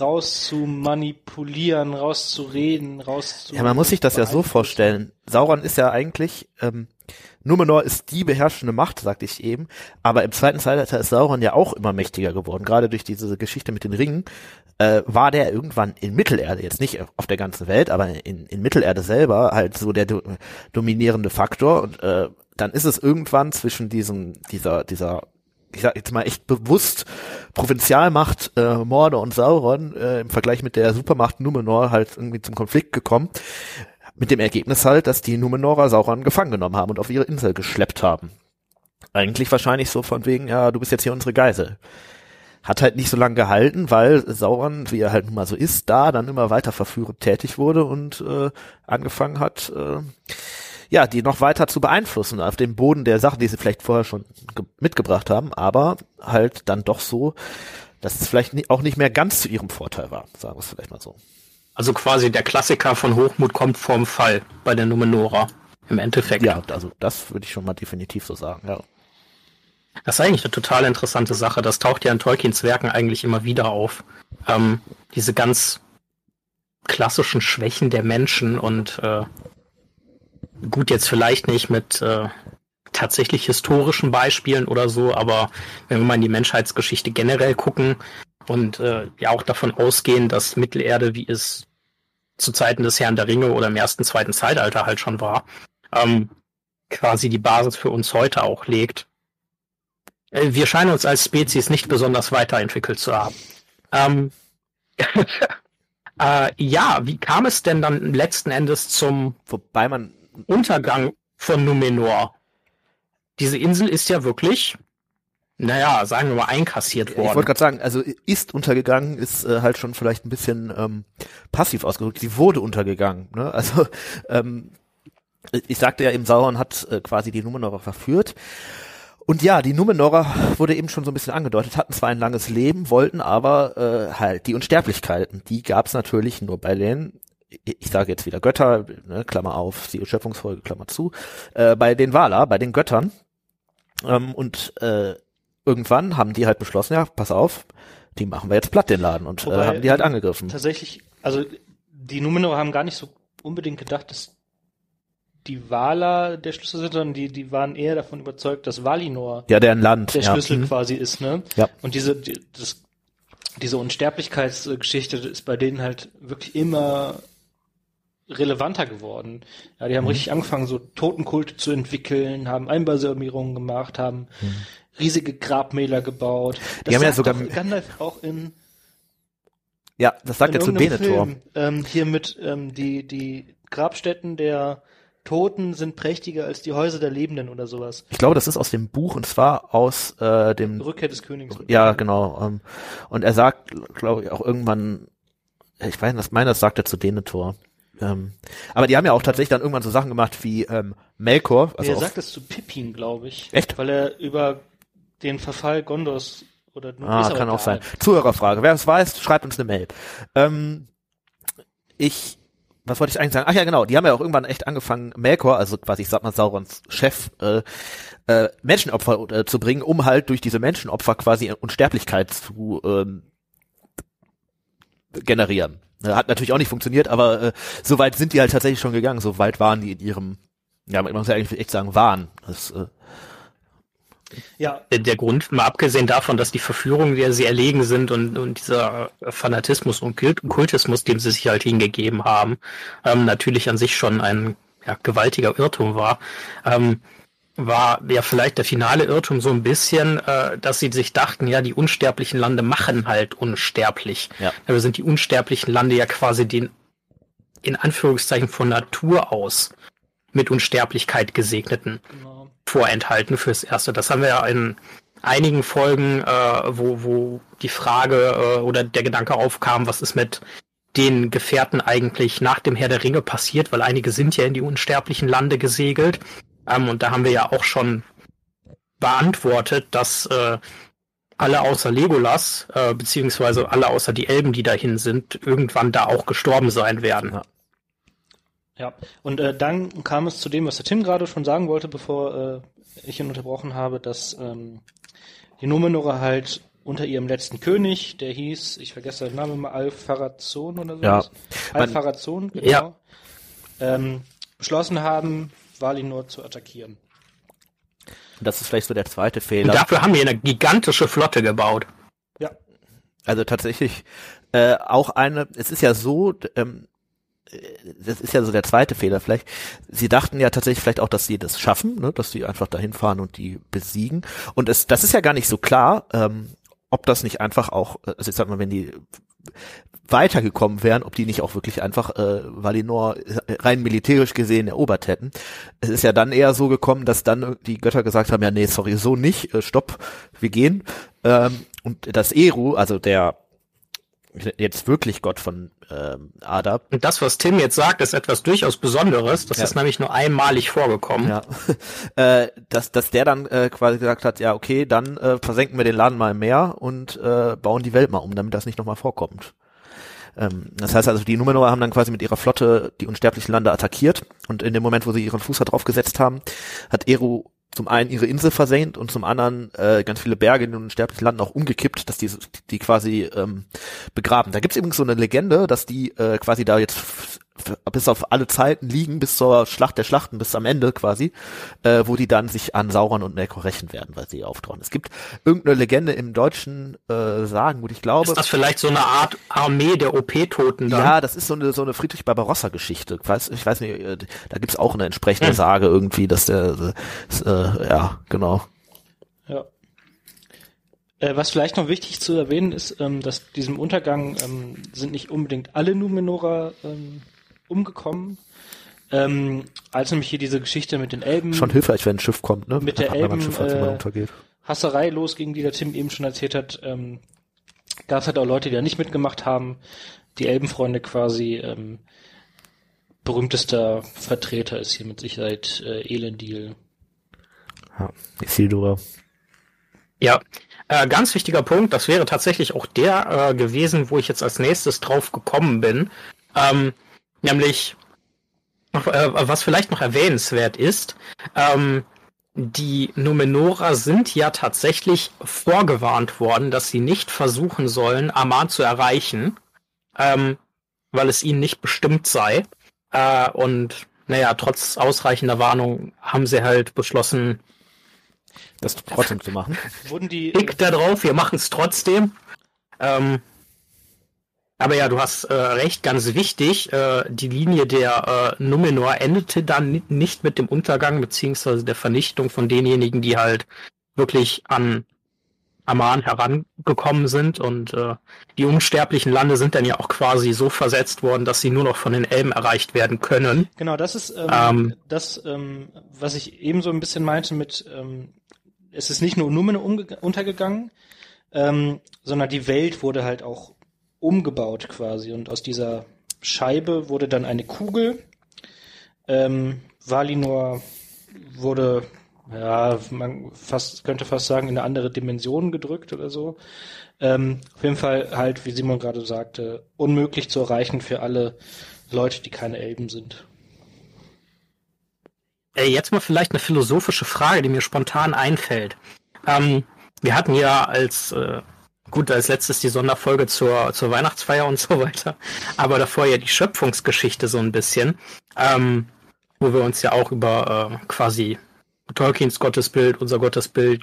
raus zu manipulieren, rauszureden, rauszu. Ja, man muss sich das ja so vorstellen. Sauron ist ja eigentlich, ähm, Numenor ist die beherrschende Macht, sagte ich eben, aber im zweiten Zeitalter ist Sauron ja auch immer mächtiger geworden. Gerade durch diese Geschichte mit den Ringen äh, war der irgendwann in Mittelerde, jetzt nicht auf der ganzen Welt, aber in, in Mittelerde selber halt so der do dominierende Faktor und äh, dann ist es irgendwann zwischen diesem, dieser, dieser ich sag jetzt mal echt bewusst Provinzialmacht äh, Morde und Sauron äh, im Vergleich mit der Supermacht Numenor halt irgendwie zum Konflikt gekommen. Mit dem Ergebnis halt, dass die Numenorer Sauron gefangen genommen haben und auf ihre Insel geschleppt haben. Eigentlich wahrscheinlich so von wegen, ja, du bist jetzt hier unsere Geisel. Hat halt nicht so lange gehalten, weil Sauron, wie er halt nun mal so ist, da dann immer weiter verführend tätig wurde und äh, angefangen hat, äh, ja, die noch weiter zu beeinflussen auf dem Boden der Sachen, die sie vielleicht vorher schon mitgebracht haben, aber halt dann doch so, dass es vielleicht auch nicht mehr ganz zu ihrem Vorteil war, sagen wir es vielleicht mal so. Also quasi der Klassiker von Hochmut kommt vorm Fall bei der Numenora im Endeffekt. Ja, also das würde ich schon mal definitiv so sagen, ja. Das ist eigentlich eine total interessante Sache. Das taucht ja in Tolkiens Werken eigentlich immer wieder auf. Ähm, diese ganz klassischen Schwächen der Menschen und äh, gut, jetzt vielleicht nicht mit äh, tatsächlich historischen Beispielen oder so, aber wenn wir mal in die Menschheitsgeschichte generell gucken und äh, ja auch davon ausgehen, dass Mittelerde, wie es zu Zeiten des Herrn der Ringe oder im ersten, zweiten Zeitalter halt schon war, ähm, quasi die Basis für uns heute auch legt. Äh, wir scheinen uns als Spezies nicht besonders weiterentwickelt zu haben. Ähm, (laughs) äh, ja, wie kam es denn dann letzten Endes zum Wobei man Untergang von Numenor. Diese Insel ist ja wirklich, naja, sagen wir mal, einkassiert worden. Ich wollte gerade sagen, also ist untergegangen, ist äh, halt schon vielleicht ein bisschen ähm, passiv ausgedrückt. Sie wurde untergegangen. Ne? Also (laughs) ähm, ich sagte ja eben, Sauron hat äh, quasi die Numenorer verführt. Und ja, die Numenorer wurde eben schon so ein bisschen angedeutet, hatten zwar ein langes Leben, wollten aber äh, halt die Unsterblichkeiten, die gab es natürlich nur bei den ich sage jetzt wieder Götter, ne, Klammer auf, die Schöpfungsfolge, Klammer zu, äh, bei den Wala, bei den Göttern. Ähm, und äh, irgendwann haben die halt beschlossen, ja, pass auf, die machen wir jetzt platt den Laden und äh, Wobei, äh, haben die halt angegriffen. Tatsächlich, also die Numenor haben gar nicht so unbedingt gedacht, dass die Wala der Schlüssel sind, sondern die, die waren eher davon überzeugt, dass Valinor ja, deren Land, der ja. Schlüssel mhm. quasi ist, ne? Ja. Und diese, die, das, diese Unsterblichkeitsgeschichte ist bei denen halt wirklich immer relevanter geworden. Ja, die haben mhm. richtig angefangen, so Totenkulte zu entwickeln, haben Einbalsamierungen gemacht, haben mhm. riesige Grabmäler gebaut. Das die haben ja sogar Gandalf auch in ja, das sagt er zu Denethor. Ähm, hier mit ähm, die die Grabstätten der Toten sind prächtiger als die Häuser der Lebenden oder sowas. Ich glaube, das ist aus dem Buch und zwar aus äh, dem Rückkehr des Königs. Ja, genau. Ähm, und er sagt, glaube ich, auch irgendwann, ich weiß, das meine, das sagt er zu Denethor. Ähm, aber die haben ja auch tatsächlich dann irgendwann so Sachen gemacht wie ähm, Melkor. Also er sagt es zu Pippin, glaube ich. Echt? Weil er über den Verfall Gondors oder Ah, kann auch sein. Zuhörerfrage. Wer es weiß, schreibt uns eine Mail. Ähm, ich, was wollte ich eigentlich sagen? Ach ja, genau. Die haben ja auch irgendwann echt angefangen, Melkor, also quasi, ich sag mal, Saurons Chef, äh, äh, Menschenopfer äh, zu bringen, um halt durch diese Menschenopfer quasi Unsterblichkeit zu ähm, generieren. Hat natürlich auch nicht funktioniert, aber äh, so weit sind die halt tatsächlich schon gegangen. So weit waren die in ihrem, ja, man muss ja eigentlich echt sagen, waren. Das, äh, ja. Der, der Grund, mal abgesehen davon, dass die Verführungen, der sie erlegen sind und, und dieser Fanatismus und Kultismus, dem sie sich halt hingegeben haben, ähm, natürlich an sich schon ein ja, gewaltiger Irrtum war. Ähm, war ja vielleicht der finale Irrtum so ein bisschen, äh, dass sie sich dachten, ja, die unsterblichen Lande machen halt unsterblich. Ja. Also sind die unsterblichen Lande ja quasi den in Anführungszeichen von Natur aus mit Unsterblichkeit gesegneten genau. Vorenthalten fürs Erste. Das haben wir ja in einigen Folgen, äh, wo, wo die Frage äh, oder der Gedanke aufkam, was ist mit den Gefährten eigentlich nach dem Herr der Ringe passiert, weil einige sind ja in die unsterblichen Lande gesegelt. Ähm, und da haben wir ja auch schon beantwortet, dass äh, alle außer Legolas, äh, beziehungsweise alle außer die Elben, die dahin sind, irgendwann da auch gestorben sein werden. Ja. Ja, und äh, dann kam es zu dem, was der Tim gerade schon sagen wollte, bevor äh, ich ihn unterbrochen habe, dass ähm, die Numenora halt unter ihrem letzten König, der hieß, ich vergesse den Namen immer, Al-Farazon oder so. Ja. Al-Farazon, genau. Ja. Ähm, beschlossen haben, Valinor zu attackieren. Das ist vielleicht so der zweite Fehler. Und dafür haben wir eine gigantische Flotte gebaut. Ja. Also tatsächlich äh, auch eine, es ist ja so, ähm, das ist ja so der zweite Fehler vielleicht. Sie dachten ja tatsächlich vielleicht auch, dass sie das schaffen, ne? dass sie einfach dahin fahren und die besiegen. Und es, das ist ja gar nicht so klar, ähm, ob das nicht einfach auch, also ich sag mal, wenn die weitergekommen wären, ob die nicht auch wirklich einfach äh, Valinor rein militärisch gesehen erobert hätten. Es ist ja dann eher so gekommen, dass dann die Götter gesagt haben, ja nee, sorry, so nicht, äh, stopp, wir gehen. Ähm, und das Eru, also der jetzt wirklich Gott von ähm, Ada. Und das, was Tim jetzt sagt, ist etwas durchaus Besonderes. Das ja. ist nämlich nur einmalig vorgekommen. Ja. (laughs) äh, dass, dass der dann äh, quasi gesagt hat, ja, okay, dann äh, versenken wir den Laden mal im Meer und äh, bauen die Welt mal um, damit das nicht nochmal vorkommt. Ähm, das heißt also, die Numenor haben dann quasi mit ihrer Flotte die unsterblichen Lande attackiert und in dem Moment, wo sie ihren Fuß da drauf gesetzt haben, hat Eru zum einen ihre Insel versenkt und zum anderen äh, ganz viele Berge in den unsterblichen Landen auch umgekippt, dass die, die quasi ähm, begraben. Da gibt's übrigens so eine Legende, dass die äh, quasi da jetzt bis auf alle Zeiten liegen, bis zur Schlacht der Schlachten, bis am Ende quasi, äh, wo die dann sich an Sauron und Neko rächen werden, weil sie auftauchen. Es gibt irgendeine Legende im deutschen äh, Sagen, wo ich glaube. Ist das vielleicht so eine Art Armee der OP-Toten dann? Ja, das ist so eine, so eine Friedrich Barbarossa-Geschichte. Ich weiß, ich weiß nicht, äh, da gibt's auch eine entsprechende hm. Sage irgendwie, dass der, äh, ja, genau. Ja. Äh, was vielleicht noch wichtig zu erwähnen ist, ähm, dass diesem Untergang ähm, sind nicht unbedingt alle Numenora ähm, umgekommen. Ähm, als nämlich hier diese Geschichte mit den Elben. Schon hilfreich, wenn ein Schiff kommt, ne? Mit der Elben Schiff, äh, Hasserei losging, die der Tim eben schon erzählt hat. Ähm, gab es halt auch Leute, die da nicht mitgemacht haben. Die Elbenfreunde quasi. Ähm, berühmtester Vertreter ist hier mit Sicherheit äh, Elendil. Ja, Isildur. Ja, äh, ganz wichtiger Punkt, das wäre tatsächlich auch der äh, gewesen, wo ich jetzt als nächstes drauf gekommen bin. Ähm, Nämlich, äh, was vielleicht noch erwähnenswert ist, ähm, die Numenora sind ja tatsächlich vorgewarnt worden, dass sie nicht versuchen sollen, Aman zu erreichen, ähm, weil es ihnen nicht bestimmt sei. Äh, und naja, trotz ausreichender Warnung haben sie halt beschlossen, das trotzdem zu machen. Wurden die. Klick da drauf, wir machen es trotzdem. Ähm, aber ja, du hast äh, recht, ganz wichtig, äh, die Linie der äh, Numenor endete dann nicht mit dem Untergang beziehungsweise der Vernichtung von denjenigen, die halt wirklich an Aman herangekommen sind und äh, die unsterblichen Lande sind dann ja auch quasi so versetzt worden, dass sie nur noch von den Elben erreicht werden können. Genau, das ist ähm, ähm, das, ähm, was ich eben so ein bisschen meinte mit, ähm, es ist nicht nur Numenor untergegangen, ähm, sondern die Welt wurde halt auch umgebaut quasi. Und aus dieser Scheibe wurde dann eine Kugel. Ähm, Valinor wurde, ja, man fast, könnte fast sagen, in eine andere Dimension gedrückt oder so. Ähm, auf jeden Fall halt, wie Simon gerade sagte, unmöglich zu erreichen für alle Leute, die keine Elben sind. Ey, jetzt mal vielleicht eine philosophische Frage, die mir spontan einfällt. Ähm, wir hatten ja als äh, Gut, als letztes die Sonderfolge zur, zur Weihnachtsfeier und so weiter. Aber davor ja die Schöpfungsgeschichte so ein bisschen, ähm, wo wir uns ja auch über äh, quasi Tolkiens Gottesbild, unser Gottesbild,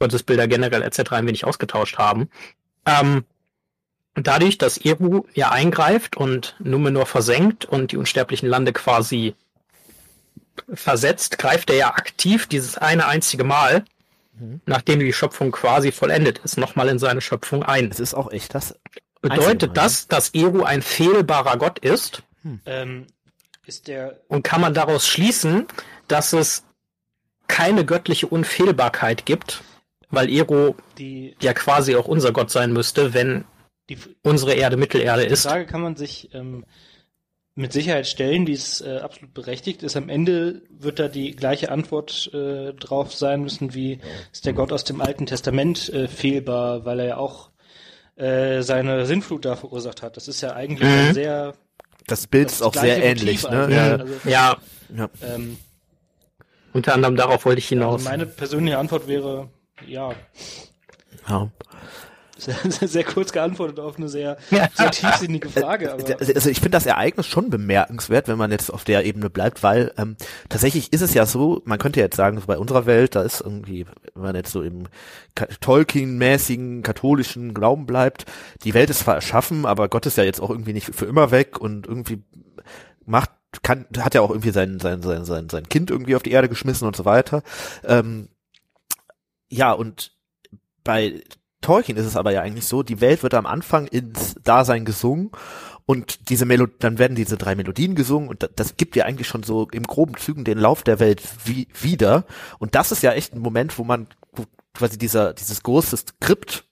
Gottesbilder generell etc. ein wenig ausgetauscht haben. Ähm, dadurch, dass Eru ja eingreift und Numenor versenkt und die unsterblichen Lande quasi versetzt, greift er ja aktiv dieses eine einzige Mal mhm. nachdem die Schöpfung quasi vollendet ist, nochmal in seine Schöpfung ein. Es ist auch echt das. Bedeutet das, dass Eru ein fehlbarer Gott ist? Hm. Ähm, ist der Und kann man daraus schließen, dass es keine göttliche Unfehlbarkeit gibt, weil Ero die, ja quasi auch unser Gott sein müsste, wenn die, unsere Erde Mittelerde ist. Die Frage kann man sich ähm, mit Sicherheit stellen, die ist äh, absolut berechtigt ist. Am Ende wird da die gleiche Antwort äh, drauf sein müssen, wie ist der Gott aus dem Alten Testament äh, fehlbar, weil er ja auch äh, seine Sinnflut da verursacht hat. Das ist ja eigentlich mhm. ein sehr das Bild das ist auch sehr ähnlich, ne? Ja. Also, ja. ja. Ähm, Unter anderem darauf wollte ich hinaus. Also meine persönliche Antwort wäre ja. Ja. (laughs) Sehr, kurz geantwortet auf eine sehr, sehr tiefsinnige Frage. Aber also ich finde das Ereignis schon bemerkenswert, wenn man jetzt auf der Ebene bleibt, weil ähm, tatsächlich ist es ja so, man könnte jetzt sagen, so bei unserer Welt, da ist irgendwie, wenn man jetzt so im Tolkien-mäßigen katholischen Glauben bleibt, die Welt ist zwar erschaffen, aber Gott ist ja jetzt auch irgendwie nicht für immer weg und irgendwie macht kann, hat ja auch irgendwie sein, sein, sein, sein, sein Kind irgendwie auf die Erde geschmissen und so weiter. Ähm, ja, und bei Tolkien ist es aber ja eigentlich so, die Welt wird am Anfang ins Dasein gesungen und diese Melo dann werden diese drei Melodien gesungen und das, gibt ja eigentlich schon so im groben Zügen den Lauf der Welt wie, wieder. Und das ist ja echt ein Moment, wo man quasi dieser, dieses große Skript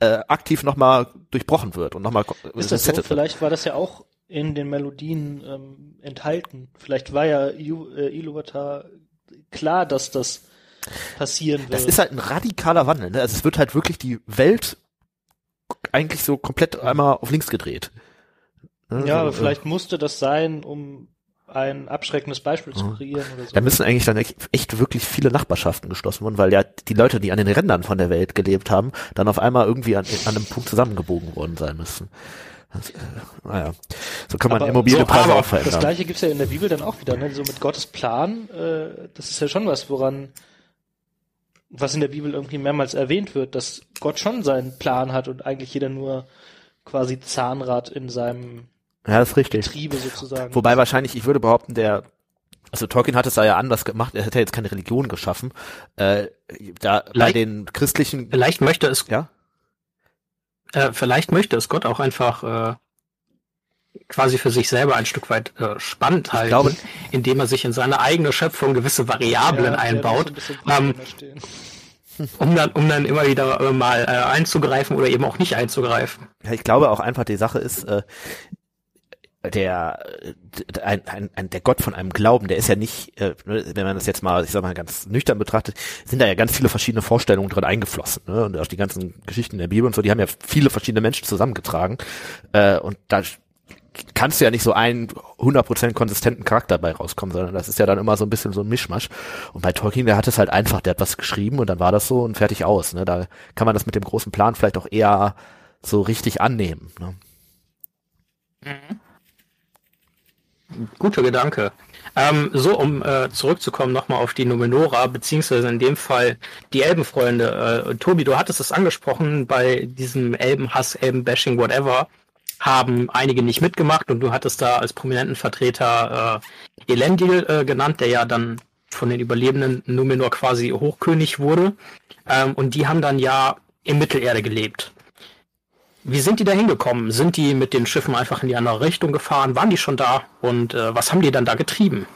äh, aktiv nochmal durchbrochen wird und nochmal Ist das so? Vielleicht war das ja auch in den Melodien ähm, enthalten. Vielleicht war ja äh, Iluvatar klar, dass das passieren wird. Das ist halt ein radikaler Wandel. Ne? Also es wird halt wirklich die Welt eigentlich so komplett einmal auf links gedreht. Ne? Ja, aber so, vielleicht äh, musste das sein, um ein abschreckendes Beispiel zu kreieren oder so. Da müssen eigentlich dann echt wirklich viele Nachbarschaften geschlossen werden, weil ja die Leute, die an den Rändern von der Welt gelebt haben, dann auf einmal irgendwie an, an einem Punkt zusammengebogen worden sein müssen. Das, äh, naja, so kann man aber Immobilienpreise so, auch verändern. Das gleiche gibt's ja in der Bibel dann auch wieder, ne? so mit Gottes Plan, äh, das ist ja schon was, woran was in der Bibel irgendwie mehrmals erwähnt wird, dass Gott schon seinen Plan hat und eigentlich jeder nur quasi Zahnrad in seinem ja, das ist richtig. Getriebe sozusagen. Wobei wahrscheinlich, ich würde behaupten, der also Tolkien hat es da ja anders gemacht, er hätte ja jetzt keine Religion geschaffen. Äh, da vielleicht, bei den christlichen Vielleicht möchte es ja? Äh, vielleicht möchte es Gott auch einfach äh, quasi für sich selber ein Stück weit äh, spannend halten, glaube, indem er sich in seine eigene Schöpfung gewisse Variablen ja, einbaut, ähm, (laughs) um dann um dann immer wieder äh, mal äh, einzugreifen oder eben auch nicht einzugreifen. Ja, ich glaube auch einfach die Sache ist, äh, der ein, ein, ein, der Gott von einem Glauben, der ist ja nicht, äh, ne, wenn man das jetzt mal, ich sag mal ganz nüchtern betrachtet, sind da ja ganz viele verschiedene Vorstellungen drin eingeflossen. Ne? Und auch die ganzen Geschichten der Bibel und so, die haben ja viele verschiedene Menschen zusammengetragen. Äh, und da kannst du ja nicht so einen 100% konsistenten Charakter dabei rauskommen, sondern das ist ja dann immer so ein bisschen so ein Mischmasch. Und bei Tolkien, der hat es halt einfach, der hat was geschrieben und dann war das so und fertig aus. Ne? Da kann man das mit dem großen Plan vielleicht auch eher so richtig annehmen. Ne? Mhm. Guter Gedanke. Ähm, so, um äh, zurückzukommen nochmal auf die Numenora, beziehungsweise in dem Fall die Elbenfreunde. Äh, Tobi, du hattest es angesprochen bei diesem Elbenhass, Elbenbashing, whatever haben einige nicht mitgemacht und du hattest da als prominenten Vertreter äh, Elendil äh, genannt, der ja dann von den Überlebenden Numenor quasi Hochkönig wurde. Ähm, und die haben dann ja in Mittelerde gelebt. Wie sind die da hingekommen? Sind die mit den Schiffen einfach in die andere Richtung gefahren? Waren die schon da? Und äh, was haben die dann da getrieben?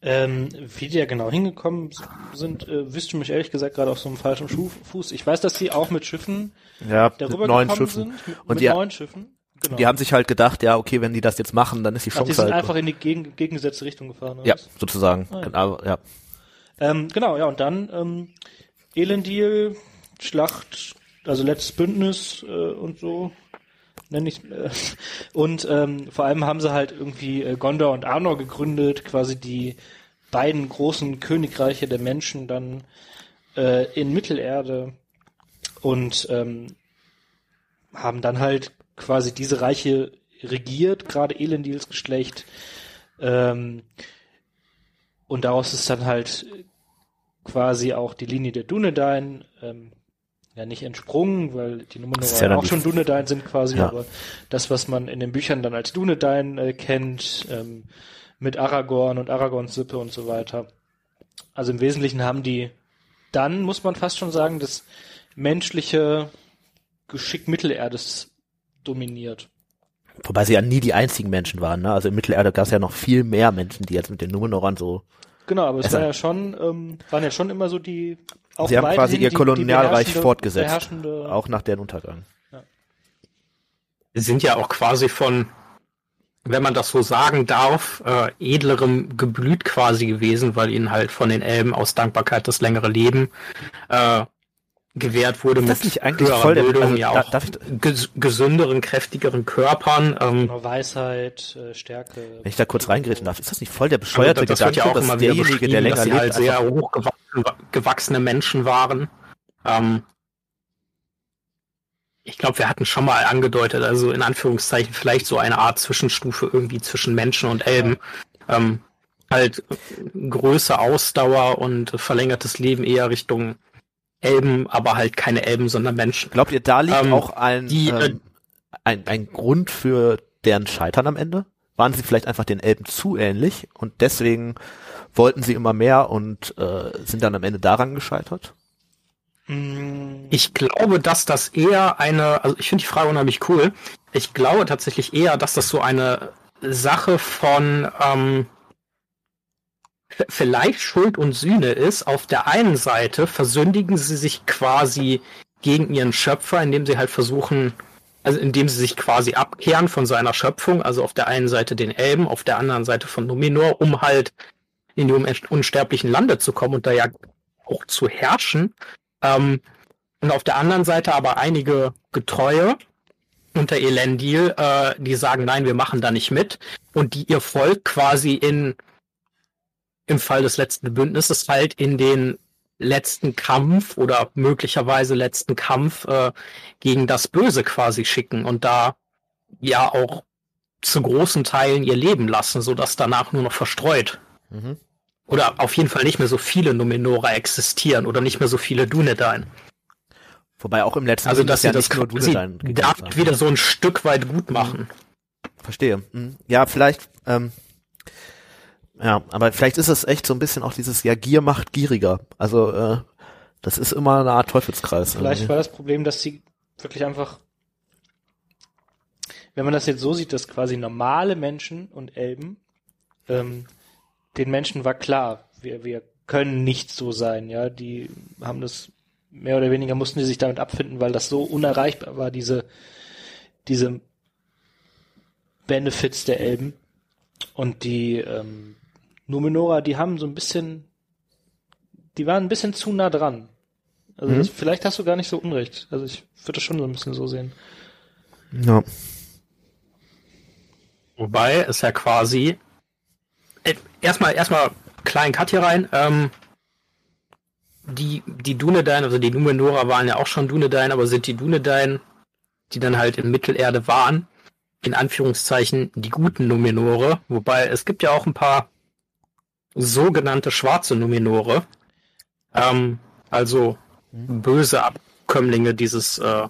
Ähm, wie die ja genau hingekommen sind, äh, wüsste mich ehrlich gesagt gerade auf so einem falschen Fuß. Ich weiß, dass die auch mit Schiffen ja, darüber mit neun Schiffen. sind, mit, und mit die, neun Schiffen. Genau. Die haben sich halt gedacht, ja, okay, wenn die das jetzt machen, dann ist die Chance Ach, die sind halt einfach in die gegen, gegengesetzte Richtung gefahren. Oder ja, sozusagen. Ah, ja. Genau, ja. Ähm, genau, ja, und dann ähm, Elendil, Schlacht, also letztes Bündnis äh, und so nenne ich äh, (laughs) und ähm, vor allem haben sie halt irgendwie äh, Gondor und Arnor gegründet, quasi die beiden großen Königreiche der Menschen dann äh, in Mittelerde und ähm, haben dann halt quasi diese Reiche regiert, gerade Elendils Geschlecht. Ähm, und daraus ist dann halt quasi auch die Linie der Dunedain ähm, ja nicht entsprungen, weil die Numenor ja auch schon Dunedain sind quasi, ja. aber das, was man in den Büchern dann als Dunedain äh, kennt, ähm, mit Aragorn und Aragorns Sippe und so weiter. Also im Wesentlichen haben die dann, muss man fast schon sagen, das menschliche Geschick Mittelerdes dominiert. Wobei sie ja nie die einzigen Menschen waren, ne? Also in Mittelerde gab es ja noch viel mehr Menschen, die jetzt mit den Numenorern so. Genau, aber es war ja schon, ähm, waren ja schon immer so die. Auch sie haben quasi ihr Kolonialreich fortgesetzt, auch nach deren Untergang. Ja. Sie sind ja auch quasi von, wenn man das so sagen darf, äh, edlerem Geblüt quasi gewesen, weil ihnen halt von den Elben aus Dankbarkeit das längere Leben äh, gewährt wurde ist das mit nicht eigentlich voll der, Bildung, also, ja auch ges gesünderen, kräftigeren Körpern. Ähm, Weisheit, äh, Stärke. Wenn ich da kurz reingreifen darf, ist das nicht voll der bescheuerte also, das Gedanke, ja auch dass derjenige, der länger dass sie lebt, halt sehr hochgewachsene Menschen waren. Ähm, ich glaube, wir hatten schon mal angedeutet, also in Anführungszeichen vielleicht so eine Art Zwischenstufe irgendwie zwischen Menschen und Elben. Ähm, halt Größe, Ausdauer und verlängertes Leben eher Richtung Elben, aber halt keine Elben, sondern Menschen. Glaubt ihr, da liegt ähm, auch ein, die, äh, ähm, ein, ein Grund für deren Scheitern am Ende? Waren sie vielleicht einfach den Elben zu ähnlich und deswegen wollten sie immer mehr und äh, sind dann am Ende daran gescheitert? Mm. Ich glaube, dass das eher eine, also ich finde die Frage unheimlich cool. Ich glaube tatsächlich eher, dass das so eine Sache von ähm, vielleicht Schuld und Sühne ist. Auf der einen Seite versündigen sie sich quasi gegen ihren Schöpfer, indem sie halt versuchen, also indem sie sich quasi abkehren von seiner Schöpfung, also auf der einen Seite den Elben, auf der anderen Seite von Numenor, um halt in die unsterblichen Lande zu kommen und da ja auch zu herrschen. Ähm, und auf der anderen Seite aber einige Getreue unter Elendil, äh, die sagen, nein, wir machen da nicht mit und die ihr Volk quasi in im Fall des letzten Bündnisses halt in den letzten Kampf oder möglicherweise letzten Kampf äh, gegen das Böse quasi schicken und da ja auch zu großen Teilen ihr Leben lassen, sodass danach nur noch verstreut. Mhm. Oder auf jeden Fall nicht mehr so viele Numenora existieren oder nicht mehr so viele Dunedain. Wobei auch im letzten also dass sie ja das nur Dunedain da wieder so ein Stück weit gut machen. Verstehe. Mhm. Ja, vielleicht ähm, ja, aber vielleicht ist es echt so ein bisschen auch dieses, ja, Gier macht gieriger. Also, äh, das ist immer eine Art Teufelskreis. Vielleicht irgendwie. war das Problem, dass sie wirklich einfach, wenn man das jetzt so sieht, dass quasi normale Menschen und Elben, ähm, den Menschen war klar, wir, wir können nicht so sein, ja, die haben das mehr oder weniger mussten die sich damit abfinden, weil das so unerreichbar war, diese, diese Benefits der Elben und die, ähm, Numenora, die haben so ein bisschen, die waren ein bisschen zu nah dran. Also mhm. das, vielleicht hast du gar nicht so unrecht. Also ich würde das schon so ein bisschen so sehen. Ja. Wobei es ja quasi äh, erstmal erstmal kleinen Cut hier rein. Ähm, die die Dunedain, also die Numenora waren ja auch schon Dunedain, aber sind die Dunedain, die dann halt in Mittelerde waren, in Anführungszeichen die guten Numenore. Wobei es gibt ja auch ein paar sogenannte schwarze Numenore, ähm, also böse Abkömmlinge dieses, äh,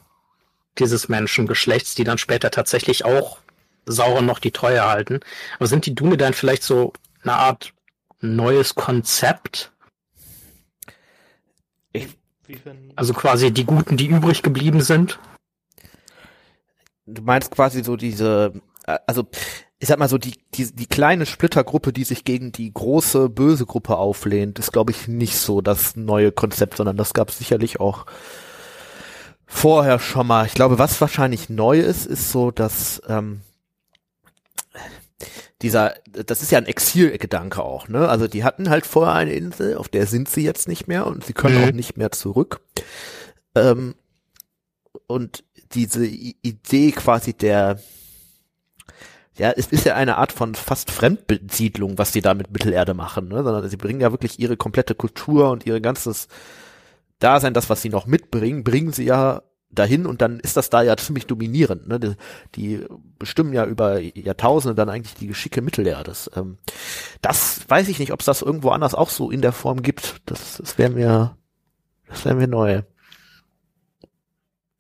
dieses Menschengeschlechts, die dann später tatsächlich auch Sauron noch die Treue halten. Aber sind die Dune dann vielleicht so eine Art neues Konzept? Ich, also quasi die Guten, die übrig geblieben sind? Du meinst quasi so diese, äh, also ich sag mal so, die, die, die kleine Splittergruppe, die sich gegen die große böse Gruppe auflehnt, ist, glaube ich, nicht so das neue Konzept, sondern das gab es sicherlich auch vorher schon mal. Ich glaube, was wahrscheinlich neu ist, ist so, dass ähm, dieser, das ist ja ein Exilgedanke auch, ne? Also die hatten halt vorher eine Insel, auf der sind sie jetzt nicht mehr und sie können mhm. auch nicht mehr zurück. Ähm, und diese Idee quasi der ja, es ist ja eine Art von fast Fremdbesiedlung, was die da mit Mittelerde machen, ne? sondern sie bringen ja wirklich ihre komplette Kultur und ihre ganzes Dasein, das, was sie noch mitbringen, bringen sie ja dahin und dann ist das da ja ziemlich dominierend. Ne? Die, die bestimmen ja über Jahrtausende dann eigentlich die Geschicke Mittelerdes. Ähm, das weiß ich nicht, ob es das irgendwo anders auch so in der Form gibt. Das, das wäre mir, das wäre mir neu.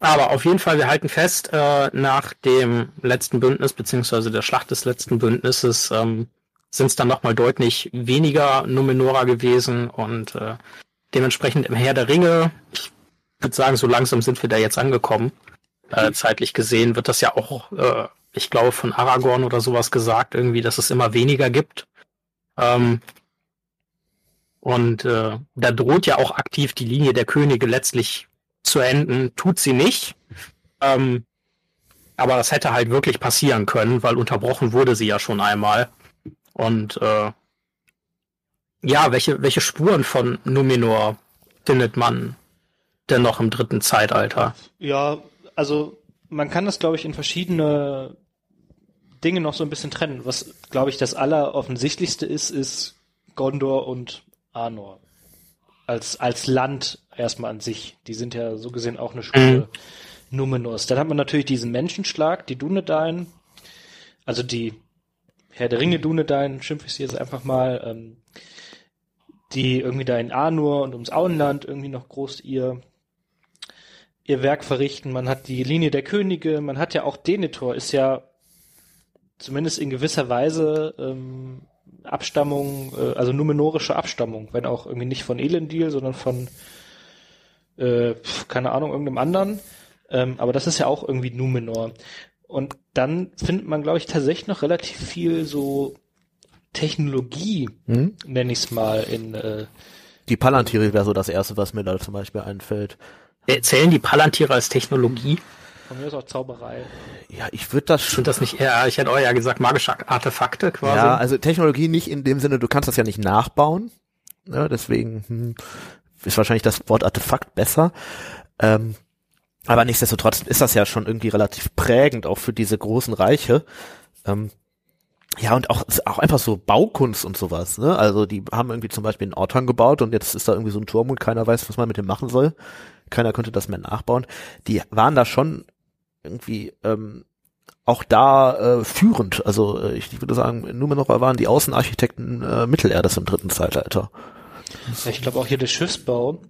Aber auf jeden Fall, wir halten fest, äh, nach dem letzten Bündnis, beziehungsweise der Schlacht des letzten Bündnisses, ähm, sind es dann nochmal deutlich weniger Numenora gewesen und äh, dementsprechend im Herr der Ringe, ich würde sagen, so langsam sind wir da jetzt angekommen. Äh, zeitlich gesehen wird das ja auch äh, ich glaube, von Aragorn oder sowas gesagt, irgendwie, dass es immer weniger gibt. Ähm, und äh, da droht ja auch aktiv die Linie der Könige letztlich zu enden. Tut sie nicht. Ähm, aber das hätte halt wirklich passieren können, weil unterbrochen wurde sie ja schon einmal. Und äh, ja, welche, welche Spuren von Numenor findet man denn noch im dritten Zeitalter? Ja, also man kann das, glaube ich, in verschiedene Dinge noch so ein bisschen trennen. Was, glaube ich, das alleroffensichtlichste ist, ist Gondor und Arnor. Als, als Land erstmal an sich. Die sind ja so gesehen auch eine Schule mhm. Numenors. Dann hat man natürlich diesen Menschenschlag, die Dunedain, also die Herr der Ringe Dunedain, schimpfe ich sie jetzt einfach mal, ähm, die irgendwie da in Arnor und ums Auenland irgendwie noch groß ihr ihr Werk verrichten. Man hat die Linie der Könige, man hat ja auch Denethor, ist ja zumindest in gewisser Weise ähm, Abstammung, äh, also numenorische Abstammung, wenn auch irgendwie nicht von Elendil, sondern von, äh, keine Ahnung, irgendeinem anderen. Ähm, aber das ist ja auch irgendwie Numenor. Und dann findet man, glaube ich, tatsächlich noch relativ viel so Technologie, hm? nenne ich es mal, in äh, Die Palantir wäre so das erste, was mir da zum Beispiel einfällt. Zählen die Palantiere als Technologie? Von mir ist auch Zauberei. Ja, ich würde das schon. Sind das nicht eher, ich hätte euch ja gesagt, magische Artefakte quasi. Ja, also Technologie nicht in dem Sinne, du kannst das ja nicht nachbauen. Ja, ne, deswegen hm, ist wahrscheinlich das Wort Artefakt besser. Ähm, aber nichtsdestotrotz ist das ja schon irgendwie relativ prägend, auch für diese großen Reiche. Ähm, ja, und auch, auch einfach so Baukunst und sowas, ne? Also die haben irgendwie zum Beispiel einen Ortang gebaut und jetzt ist da irgendwie so ein Turm und keiner weiß, was man mit dem machen soll. Keiner konnte das mehr nachbauen. Die waren da schon irgendwie ähm, auch da äh, führend. Also äh, ich würde sagen, nur noch waren die Außenarchitekten äh, Mittelerdes im dritten Zeitalter. Ich glaube auch hier der Schiffsbau,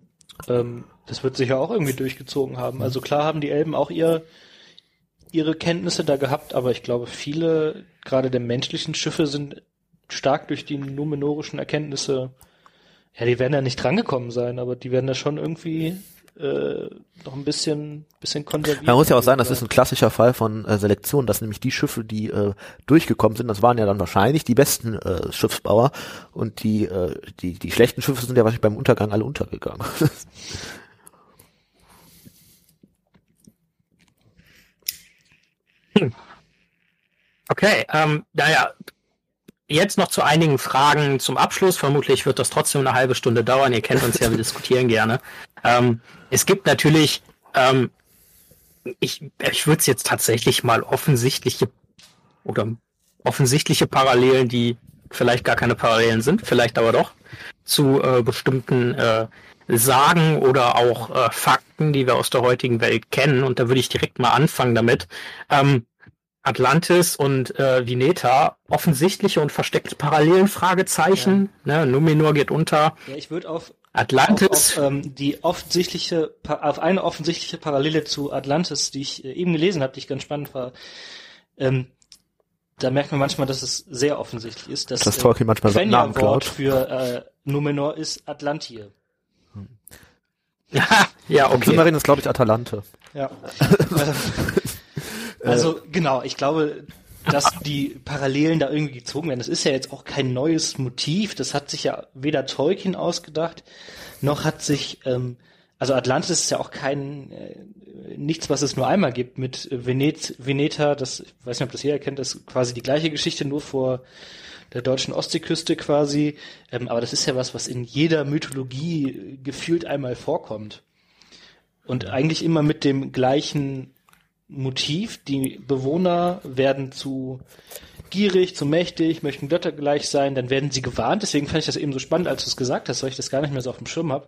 ähm, das wird sich ja auch irgendwie durchgezogen haben. Also klar haben die Elben auch ihr, ihre Kenntnisse da gehabt, aber ich glaube, viele, gerade der menschlichen Schiffe sind stark durch die numenorischen Erkenntnisse, ja, die werden ja nicht drangekommen sein, aber die werden da schon irgendwie äh, noch ein bisschen, bisschen konserviert. Man muss ja auch sagen, das ist ein klassischer Fall von äh, Selektion, dass nämlich die Schiffe, die äh, durchgekommen sind, das waren ja dann wahrscheinlich die besten äh, Schiffsbauer und die, äh, die, die schlechten Schiffe sind ja wahrscheinlich beim Untergang alle untergegangen. (laughs) Okay, ähm, naja, Jetzt noch zu einigen Fragen zum Abschluss. Vermutlich wird das trotzdem eine halbe Stunde dauern. Ihr kennt uns ja, wir diskutieren gerne. (laughs) Ähm, es gibt natürlich, ähm, ich, ich würde es jetzt tatsächlich mal offensichtliche oder offensichtliche Parallelen, die vielleicht gar keine Parallelen sind, vielleicht aber doch, zu äh, bestimmten äh, Sagen oder auch äh, Fakten, die wir aus der heutigen Welt kennen. Und da würde ich direkt mal anfangen damit. Ähm, Atlantis und äh, Vineta offensichtliche und versteckte Parallelen, Fragezeichen. Ja. Ne, Numenor geht unter. Ja, ich würde auf Atlantis. Auf, auf, ähm, die offensichtliche, auf eine offensichtliche Parallele zu Atlantis, die ich äh, eben gelesen habe, die ich ganz spannend war. Ähm, da merkt man manchmal, dass es sehr offensichtlich ist, dass das Tolkien manchmal seinen Namen klaut. für äh, Numenor ist Atlantir. Hm. (laughs) ja, okay. Submarin ist, glaube ich, Atalante. Ja. (laughs) Also genau, ich glaube, dass die Parallelen da irgendwie gezogen werden. Das ist ja jetzt auch kein neues Motiv. Das hat sich ja weder Tolkien ausgedacht, noch hat sich, ähm, also Atlantis ist ja auch kein äh, nichts, was es nur einmal gibt. Mit Venet, Veneta, das, ich weiß nicht, ob das jeder kennt, das ist quasi die gleiche Geschichte, nur vor der deutschen Ostseeküste quasi. Ähm, aber das ist ja was, was in jeder Mythologie gefühlt einmal vorkommt. Und eigentlich immer mit dem gleichen Motiv. Die Bewohner werden zu gierig, zu mächtig, möchten Götter gleich sein, dann werden sie gewarnt. Deswegen fand ich das eben so spannend, als du es gesagt hast, weil ich das gar nicht mehr so auf dem Schirm habe.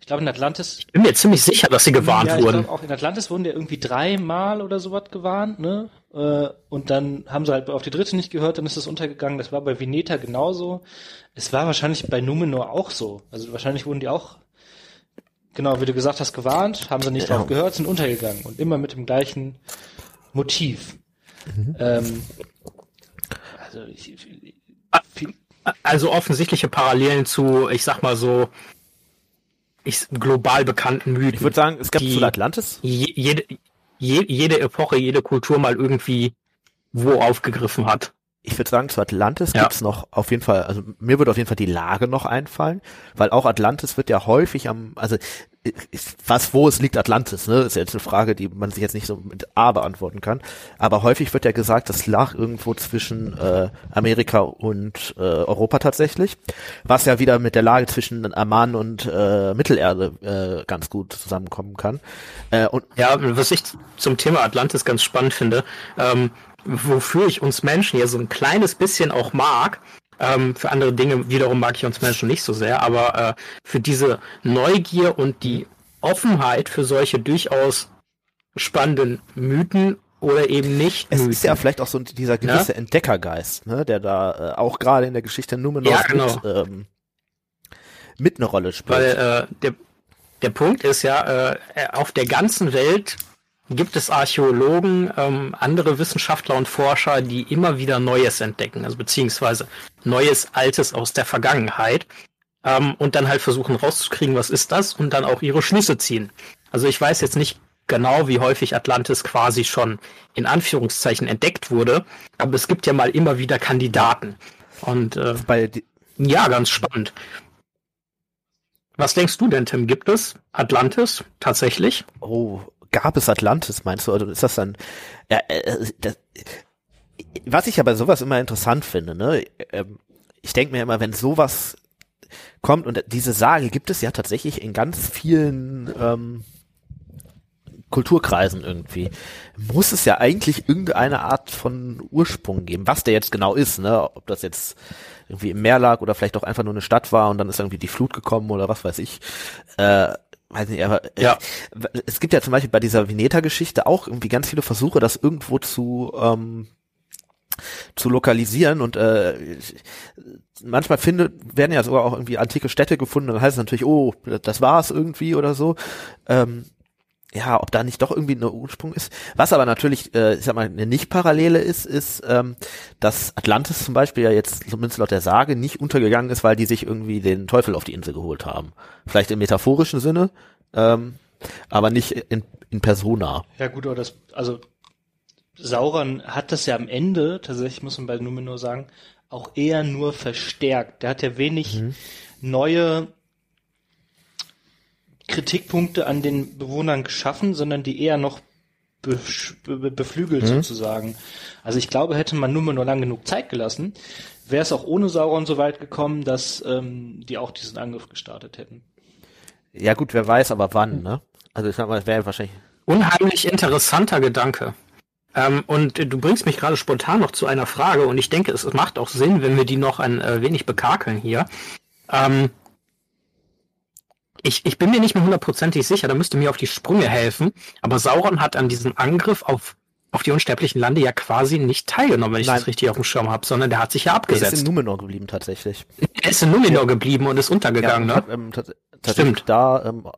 Ich glaube, in Atlantis. Ich bin mir ziemlich sicher, dass sie gewarnt ja, ich wurden. Glaub, auch in Atlantis wurden ja irgendwie dreimal oder sowas gewarnt, ne? Äh, und dann haben sie halt auf die dritte nicht gehört, dann ist es untergegangen. Das war bei Veneta genauso. Es war wahrscheinlich bei Numenor auch so. Also wahrscheinlich wurden die auch genau, wie du gesagt hast, gewarnt, haben sie nicht ja. drauf gehört, sind untergegangen und immer mit dem gleichen Motiv. Mhm. Ähm, also, ich, viel, also offensichtliche Parallelen zu, ich sag mal so, ich, global bekannten Mythen. Ich würde sagen, es gab zu Atlantis. jede, je, jede Epoche, jede Kultur mal irgendwie wo aufgegriffen hat ich würde sagen, zu Atlantis ja. gibt's noch auf jeden Fall, also mir würde auf jeden Fall die Lage noch einfallen, weil auch Atlantis wird ja häufig am, also was, wo es liegt Atlantis, ne? Ist jetzt eine Frage, die man sich jetzt nicht so mit A beantworten kann. Aber häufig wird ja gesagt, das lag irgendwo zwischen äh, Amerika und äh, Europa tatsächlich, was ja wieder mit der Lage zwischen Amman und äh, Mittelerde äh, ganz gut zusammenkommen kann. Äh, und ja, was ich zum Thema Atlantis ganz spannend finde, ähm, wofür ich uns Menschen ja so ein kleines bisschen auch mag. Ähm, für andere Dinge wiederum mag ich uns Menschen nicht so sehr, aber äh, für diese Neugier und die Offenheit für solche durchaus spannenden Mythen oder eben nicht. Es Mythen. ist ja vielleicht auch so dieser gewisse ja? Entdeckergeist, ne, der da äh, auch gerade in der Geschichte Numenor ja, genau. mit, ähm, mit eine Rolle spielt. Weil äh, der, der Punkt ist ja, äh, auf der ganzen Welt gibt es Archäologen, ähm, andere Wissenschaftler und Forscher, die immer wieder Neues entdecken, also beziehungsweise Neues, Altes aus der Vergangenheit ähm, und dann halt versuchen rauszukriegen, was ist das und dann auch ihre Schlüsse ziehen. Also ich weiß jetzt nicht genau, wie häufig Atlantis quasi schon in Anführungszeichen entdeckt wurde, aber es gibt ja mal immer wieder Kandidaten. Und äh, Bei ja, ganz spannend. Was denkst du denn, Tim? Gibt es Atlantis tatsächlich? Oh, gab es Atlantis, meinst du? Oder ist das dann, ja, äh, das, was ich aber sowas immer interessant finde, ne, ähm, ich denke mir immer, wenn sowas kommt und diese Sage gibt es ja tatsächlich in ganz vielen ähm, Kulturkreisen irgendwie, muss es ja eigentlich irgendeine Art von Ursprung geben, was der jetzt genau ist, ne, ob das jetzt irgendwie im Meer lag oder vielleicht auch einfach nur eine Stadt war und dann ist irgendwie die Flut gekommen oder was weiß ich. Äh, weiß nicht, aber ja. Äh, es gibt ja zum Beispiel bei dieser Vineta-Geschichte auch irgendwie ganz viele Versuche, das irgendwo zu ähm, zu lokalisieren und äh, manchmal findet werden ja sogar auch irgendwie antike Städte gefunden, dann heißt es natürlich, oh, das war's irgendwie oder so. Ähm, ja, ob da nicht doch irgendwie eine Ursprung ist. Was aber natürlich, äh, ich sag mal, eine Nicht-Parallele ist, ist, ähm, dass Atlantis zum Beispiel ja jetzt, zumindest laut der Sage, nicht untergegangen ist, weil die sich irgendwie den Teufel auf die Insel geholt haben. Vielleicht im metaphorischen Sinne, ähm, aber nicht in, in Persona. Ja gut, aber das, also Sauron hat das ja am Ende, tatsächlich muss man bei Numenor sagen, auch eher nur verstärkt. Der hat ja wenig mhm. neue Kritikpunkte an den Bewohnern geschaffen, sondern die eher noch be be beflügelt mhm. sozusagen. Also ich glaube, hätte man nur mal nur lang genug Zeit gelassen, wäre es auch ohne Sauron so weit gekommen, dass ähm, die auch diesen Angriff gestartet hätten. Ja gut, wer weiß, aber wann, ne? Also ich sag mal, wäre wahrscheinlich. Unheimlich interessanter Gedanke. Ähm, und du bringst mich gerade spontan noch zu einer Frage und ich denke, es macht auch Sinn, wenn wir die noch ein äh, wenig bekakeln hier. Ähm, ich, ich bin mir nicht mehr hundertprozentig sicher, da müsste mir auf die Sprünge helfen. Aber Sauron hat an diesem Angriff auf, auf die unsterblichen Lande ja quasi nicht teilgenommen, wenn ich Nein. das richtig auf dem Schirm habe, sondern der hat sich ja abgesetzt. Er ist in Numenor geblieben tatsächlich. Er ist in Numenor geblieben und ist untergegangen, ja, ne? Hat, ähm, Stimmt. da ähm,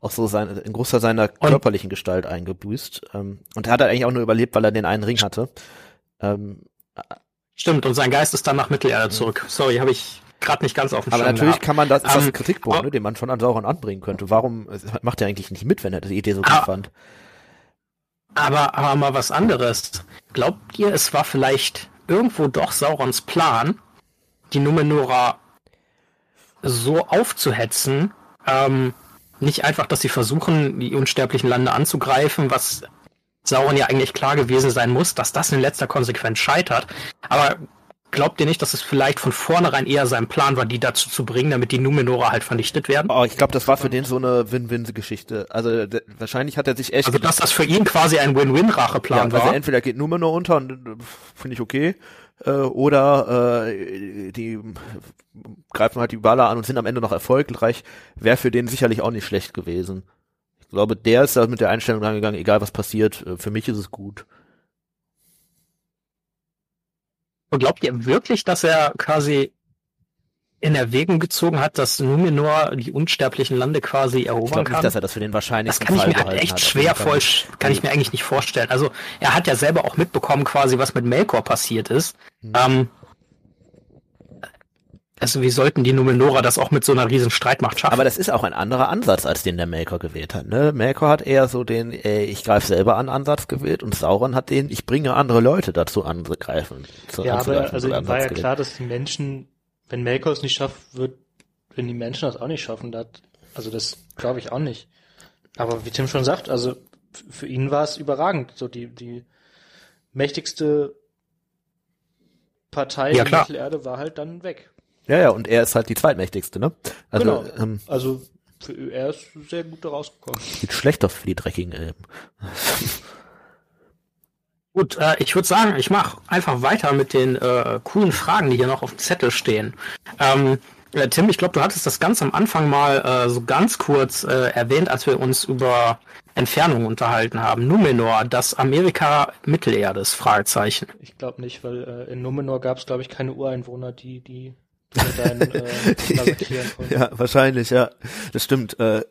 auch so sein, in großer seiner körperlichen und, Gestalt eingebüßt. Ähm, und er hat halt eigentlich auch nur überlebt, weil er den einen Ring hatte. Ähm, Stimmt, und sein Geist ist dann nach Mittelerde zurück. Sorry, habe ich gerade nicht ganz auf dem Aber Schirm natürlich gehabt. kann man das, ist das ein ähm, Kritikpunkt, ne, den man schon an Sauron anbringen könnte. Warum macht er eigentlich nicht mit, wenn er die Idee so gut ah, fand? Aber, aber mal was anderes. Glaubt ihr, es war vielleicht irgendwo doch Saurons Plan, die Numenora so aufzuhetzen, ähm, nicht einfach, dass sie versuchen, die unsterblichen Lande anzugreifen, was Sauron ja eigentlich klar gewesen sein muss, dass das in letzter Konsequenz scheitert. Aber Glaubt ihr nicht, dass es vielleicht von vornherein eher sein Plan war, die dazu zu bringen, damit die Numenora halt vernichtet werden? Oh, ich glaube, das war für den so eine Win-Win-Geschichte. Also wahrscheinlich hat er sich echt. Also dass das für ihn quasi ein Win-Win-Racheplan ja, war. Also entweder geht Numenor unter und äh, finde ich okay, äh, oder äh, die greifen halt die Baller an und sind am Ende noch erfolgreich. Wäre für den sicherlich auch nicht schlecht gewesen. Ich glaube, der ist da mit der Einstellung rangegangen, egal was passiert, äh, für mich ist es gut. Und glaubt ihr wirklich, dass er quasi in Erwägung gezogen hat, dass Numenor die unsterblichen Lande quasi erobern ich kann? Nicht, dass er das für den wahrscheinlichsten Das kann Fall ich mir halt echt schwer voll, kann ich mir eigentlich nicht vorstellen. Also er hat ja selber auch mitbekommen quasi, was mit Melkor passiert ist. Hm. Ähm, Also wie sollten die Numenora das auch mit so einer riesen Streitmacht schaffen? Aber das ist auch ein anderer Ansatz, als den der Melkor gewählt hat. Ne? Melkor hat eher so den, äh, ich greife selber an Ansatz gewählt und Sauron hat den, ich bringe andere Leute dazu anzugreifen. Zu, ja, aber also war ja gewählt. klar, dass die Menschen, wenn Melkor es nicht schafft, wird, wenn die Menschen das auch nicht schaffen, das, also das glaube ich auch nicht. Aber wie Tim schon sagt, also für ihn war es überragend. So die, die mächtigste Partei ja, der Mittelerde war halt dann weg. Ja, ja, und er ist halt die zweitmächtigste, ne? Also, genau. ähm, also für, er ist sehr gut da rausgekommen. Sieht schlecht auf für die dreckigen Elben. (laughs) Gut, äh, ich würde sagen, ich mache einfach weiter mit den äh, coolen Fragen, die hier noch auf dem Zettel stehen. Ähm, äh, Tim, ich glaube, du hattest das ganz am Anfang mal äh, so ganz kurz äh, erwähnt, als wir uns über Entfernung unterhalten haben. Numenor, das Amerika Mittelerdes, Fragezeichen. Ich glaube nicht, weil äh, in Numenor gab es, glaube ich, keine Ureinwohner, die die Dein, äh, (laughs) ja, wahrscheinlich, ja. Das stimmt. Äh,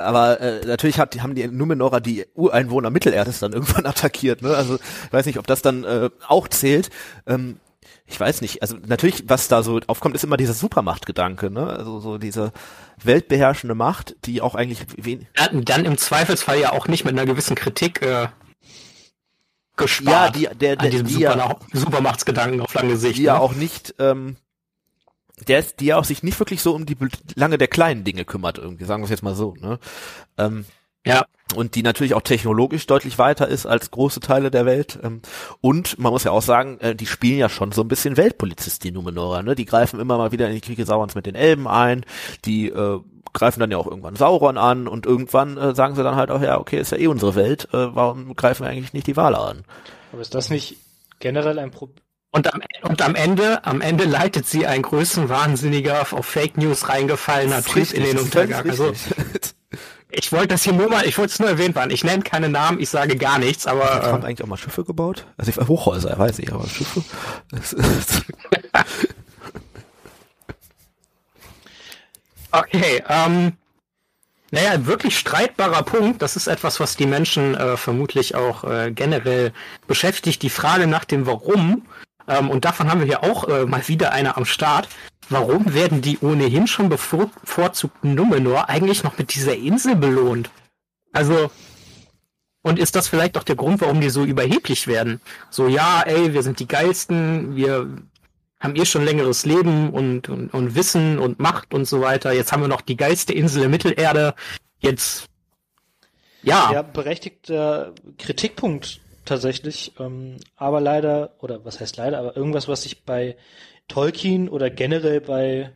aber äh, natürlich hat, haben die Numenorer die Ureinwohner Mittelerdes dann irgendwann (laughs) attackiert. Ne? Also ich weiß nicht, ob das dann äh, auch zählt. Ähm, ich weiß nicht. Also natürlich, was da so aufkommt, ist immer dieser Supermachtgedanke. Ne? Also so diese weltbeherrschende Macht, die auch eigentlich wen dann, dann im Zweifelsfall ja auch nicht mit einer gewissen Kritik äh, gespart. Ja, die, der, der, an diesem die Super ja, Supermachtsgedanken auf lange Sicht. Die ja ne? auch nicht, ähm, der ist, die ja auch sich nicht wirklich so um die lange der kleinen Dinge kümmert, irgendwie, sagen wir es jetzt mal so, ne? Ähm, ja. Und die natürlich auch technologisch deutlich weiter ist als große Teile der Welt. Ähm, und man muss ja auch sagen, äh, die spielen ja schon so ein bisschen Weltpolizist, die Numenora. Ne? Die greifen immer mal wieder in die Kriege Saurons mit den Elben ein. Die äh, greifen dann ja auch irgendwann Sauron an und irgendwann äh, sagen sie dann halt auch, ja, okay, ist ja eh unsere Welt, äh, warum greifen wir eigentlich nicht die Wale an? Aber ist das nicht generell ein Problem? Und am, und am Ende, am Ende leitet sie ein größenwahnsinniger, auf Fake News reingefallener Typ in den Untergang. Also, ich wollte das hier nur mal, ich wollte es nur erwähnt waren. Ich nenne keine Namen, ich sage gar nichts, aber. Hat Trump äh, eigentlich auch mal Schiffe gebaut? Also ich Hochhäuser, weiß ich, aber Schiffe. (laughs) Okay, ähm, naja, wirklich streitbarer Punkt. Das ist etwas, was die Menschen äh, vermutlich auch äh, generell beschäftigt. Die Frage nach dem Warum. Ähm, und davon haben wir hier auch äh, mal wieder eine am Start. Warum werden die ohnehin schon bevorzugten Numenor eigentlich noch mit dieser Insel belohnt? Also, und ist das vielleicht auch der Grund, warum die so überheblich werden? So, ja, ey, wir sind die geilsten, wir haben eh schon längeres Leben und, und, und Wissen und Macht und so weiter. Jetzt haben wir noch die geilste Insel in Mittelerde. Jetzt, ja. Ja, berechtigter Kritikpunkt tatsächlich. Ähm, aber leider, oder was heißt leider, aber irgendwas, was sich bei Tolkien oder generell bei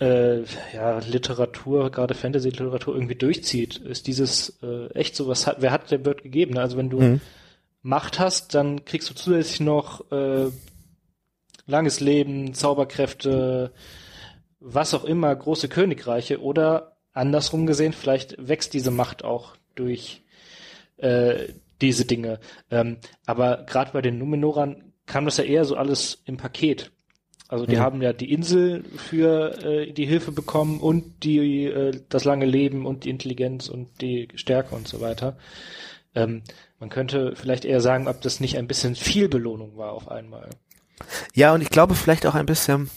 äh, ja, Literatur, gerade Fantasy-Literatur irgendwie durchzieht, ist dieses äh, echt so, was hat, wer hat, der wird gegeben. Also wenn du mhm. Macht hast, dann kriegst du zusätzlich noch äh, langes Leben, Zauberkräfte, was auch immer, große Königreiche oder andersrum gesehen, vielleicht wächst diese Macht auch durch äh, diese Dinge. Ähm, aber gerade bei den Numenoran kam das ja eher so alles im Paket. Also die ja. haben ja die Insel für äh, die Hilfe bekommen und die äh, das lange Leben und die Intelligenz und die Stärke und so weiter. Ähm, man könnte vielleicht eher sagen, ob das nicht ein bisschen viel Belohnung war auf einmal. Ja, und ich glaube vielleicht auch ein bisschen,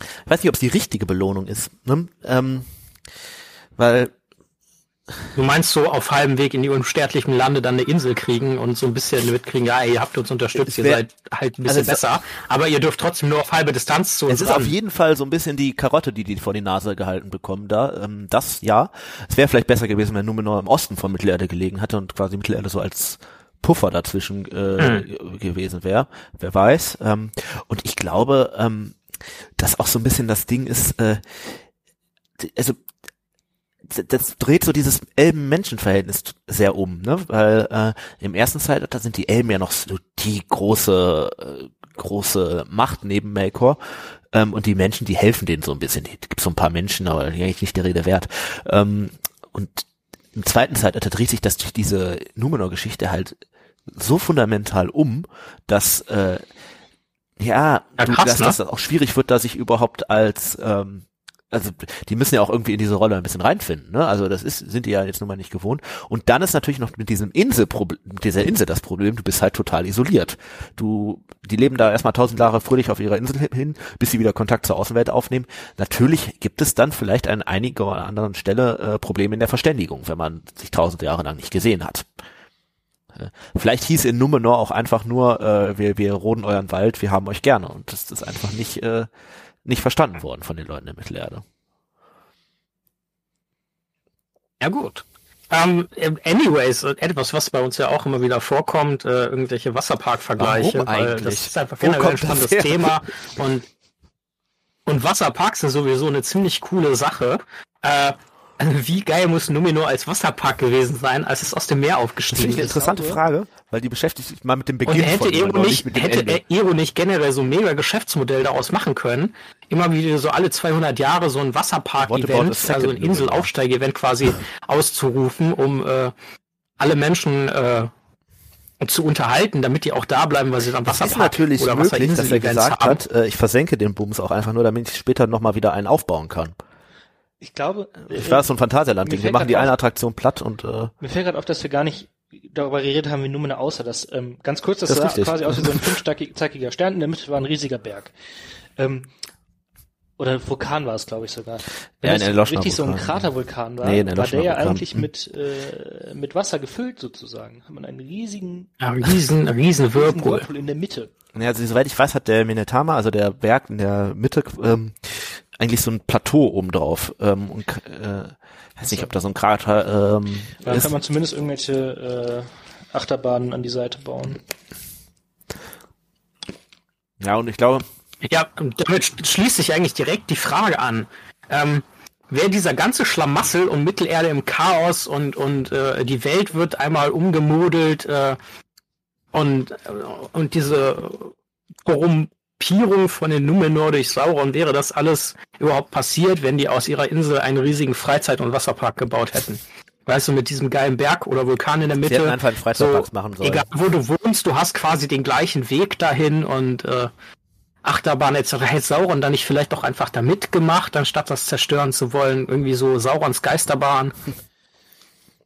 ich weiß nicht, ob es die richtige Belohnung ist, ne? ähm, weil Du meinst so auf halbem Weg in die unsterblichen Lande dann eine Insel kriegen und so ein bisschen mitkriegen, ja, ihr habt uns unterstützt, wär, ihr seid halt ein bisschen also besser, aber ihr dürft trotzdem nur auf halbe Distanz zu uns Es ist ran. auf jeden Fall so ein bisschen die Karotte, die die vor die Nase gehalten bekommen da. Ähm, das ja. Es wäre vielleicht besser gewesen, wenn Numenor im Osten von Mittelerde gelegen hätte und quasi Mittelerde so als Puffer dazwischen äh, mhm. gewesen wäre. Wer weiß. Ähm, und ich glaube, ähm, dass auch so ein bisschen das Ding ist, äh, also das dreht so dieses Elben-Menschen-Verhältnis sehr um, ne? Weil äh, im ersten Zeitalter sind die Elben ja noch so die große äh, große Macht neben Melkor ähm, und die Menschen, die helfen denen so ein bisschen. Es gibt so ein paar Menschen, aber eigentlich nicht der Rede wert. Ähm, und im zweiten Zeitalter dreht sich das durch diese Numenor-Geschichte halt so fundamental um, dass äh, ja, ja krass, du, dass, ne? dass das auch schwierig wird, da sich überhaupt als ähm, also die müssen ja auch irgendwie in diese Rolle ein bisschen reinfinden, ne? Also das ist, sind die ja jetzt nun mal nicht gewohnt. Und dann ist natürlich noch mit diesem Inselproblem, dieser Insel das Problem, du bist halt total isoliert. Du, die leben da erstmal tausend Jahre fröhlich auf ihrer Insel hin, bis sie wieder Kontakt zur Außenwelt aufnehmen. Natürlich gibt es dann vielleicht an einiger oder anderen Stelle äh, Probleme in der Verständigung, wenn man sich tausend Jahre lang nicht gesehen hat. Äh, vielleicht hieß in Numenor auch einfach nur, äh, wir, wir roden euren Wald, wir haben euch gerne. Und das ist einfach nicht, äh, nicht verstanden worden von den Leuten in Mittelerde. Ja gut. Um, ähm, anyways, etwas, was bei uns ja auch immer wieder vorkommt, äh, irgendwelche Wasserpark-Vergleiche, weil das ist einfach generell ein spannendes Thema und und Wasserparks sind sowieso eine ziemlich coole Sache. Äh, also (laughs) wie geil muss Numenor als Wasserpark gewesen sein, als es aus dem Meer aufgestiegen ist? Das ist eine interessante Frage, weil die beschäftigt sich mal mit dem Beginn Und hätte von Ero nicht, nicht hätte Ero nicht generell so ein mega Geschäftsmodell daraus machen können, immer wieder so alle 200 Jahre so ein Wasserpark-Event, also ein Inselaufsteig-Event quasi (laughs) auszurufen, um äh, alle Menschen äh, zu unterhalten, damit die auch da bleiben, weil sie dann Wasserpark ist natürlich oder möglich, dass er gesagt haben. hat, äh, ich versenke den Bums auch einfach nur, damit ich später nochmal wieder einen aufbauen kann. Ich glaube. Ich war so ein Phantasialand-Ding. Wir machen die eine Attraktion platt und. Äh, mir fällt gerade auf, dass wir gar nicht darüber geredet haben, wie Numene außer das. Ähm, ganz kurz, das, das sah richtig. quasi aus wie so ein (laughs) fünfzackiger Stern. In der Mitte war ein riesiger Berg. Ähm, oder Vulkan war es, glaube ich sogar. Wenn ja, ein richtig Vulkan. so ein Kratervulkan war, nee, war der ja eigentlich mit äh, mit Wasser gefüllt sozusagen. Hat man einen riesigen, ja, riesen, (laughs) riesen Whirlpool. Whirlpool in der Mitte. Ja, also soweit ich weiß, hat der Minetama, also der Berg in der Mitte, ähm, eigentlich so ein Plateau oben drauf. Ähm, und äh, weiß nicht, ob da so ein Krater ähm, Da ist. kann man zumindest irgendwelche äh, Achterbahnen an die Seite bauen. Ja, und ich glaube. Ja, damit schließt sich eigentlich direkt die Frage an. Ähm, wer dieser ganze Schlamassel und Mittelerde im Chaos und, und äh, die Welt wird einmal umgemodelt äh, und, äh, und diese Korum Gruppierung von den Numenor durch Sauron wäre das alles überhaupt passiert, wenn die aus ihrer Insel einen riesigen Freizeit- und Wasserpark gebaut hätten. Weißt du, mit diesem geilen Berg oder Vulkan in der Mitte. Sie hätten einfach einen Freizeitpark so, machen sollen. Egal, wo du wohnst, du hast quasi den gleichen Weg dahin und äh, Achterbahn etc. Hätte Sauron dann nicht vielleicht auch einfach da mitgemacht, anstatt das zerstören zu wollen? Irgendwie so Saurons Geisterbahn.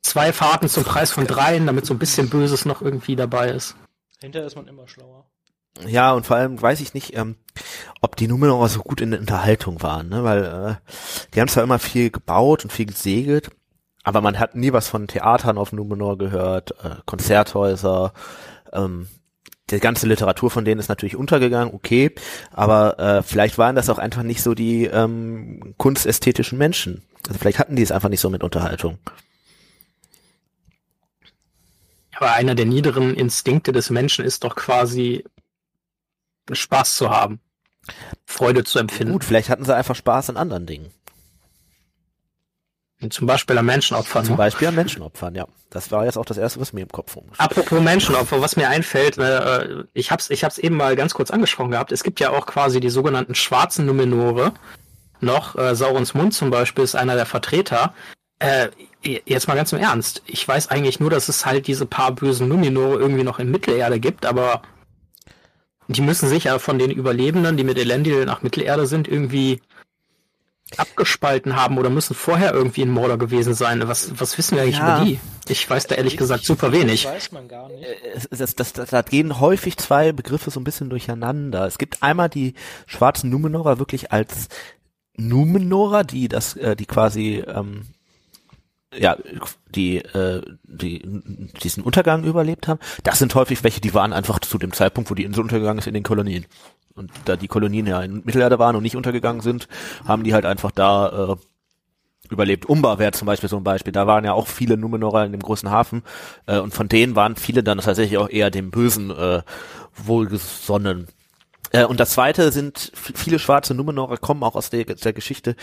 Zwei Fahrten zum Preis von dreien, damit so ein bisschen Böses noch irgendwie dabei ist. Hinterher ist man immer schlauer. Ja, und vor allem weiß ich nicht, ähm, ob die Numenor so gut in der Unterhaltung waren, ne? weil äh, die haben zwar immer viel gebaut und viel gesegelt, aber man hat nie was von Theatern auf Numenor gehört, äh, Konzerthäuser, ähm, die ganze Literatur von denen ist natürlich untergegangen, okay, aber äh, vielleicht waren das auch einfach nicht so die ähm, kunstästhetischen Menschen. Also vielleicht hatten die es einfach nicht so mit Unterhaltung. Aber einer der niederen Instinkte des Menschen ist doch quasi Spaß zu haben. Freude zu empfinden. Gut, vielleicht hatten sie einfach Spaß an anderen Dingen. Zum Beispiel an Menschenopfern. Zum ne? Beispiel an Menschenopfern, ja. Das war jetzt auch das erste, was mir im Kopf rumgeht. Apropos Menschenopfer, was mir einfällt, äh, ich hab's, ich hab's eben mal ganz kurz angesprochen gehabt. Es gibt ja auch quasi die sogenannten schwarzen Numenore. Noch, äh, Saurons Mund zum Beispiel ist einer der Vertreter. Äh, jetzt mal ganz im Ernst. Ich weiß eigentlich nur, dass es halt diese paar bösen Numenore irgendwie noch in Mittelerde gibt, aber die müssen sich ja von den Überlebenden, die mit Elendil nach Mittelerde sind, irgendwie abgespalten haben oder müssen vorher irgendwie ein Mörder gewesen sein. Was, was wissen wir eigentlich ja. über die? Ich weiß da ehrlich gesagt super wenig. Das weiß man gar nicht. Äh, das, das, das, da gehen häufig zwei Begriffe so ein bisschen durcheinander. Es gibt einmal die schwarzen Numenorer wirklich als Numenorer, die das, äh, die quasi ähm, ja, die, äh, die diesen Untergang überlebt haben, das sind häufig welche, die waren einfach zu dem Zeitpunkt, wo die Insel untergegangen ist, in den Kolonien. Und da die Kolonien ja in Mittelerde waren und nicht untergegangen sind, haben die halt einfach da äh, überlebt. Umba wäre zum Beispiel so ein Beispiel. Da waren ja auch viele Numenorer in dem großen Hafen äh, und von denen waren viele dann tatsächlich auch eher dem Bösen äh, wohlgesonnen. Äh, und das zweite sind viele schwarze Numenorer kommen auch aus der, der Geschichte.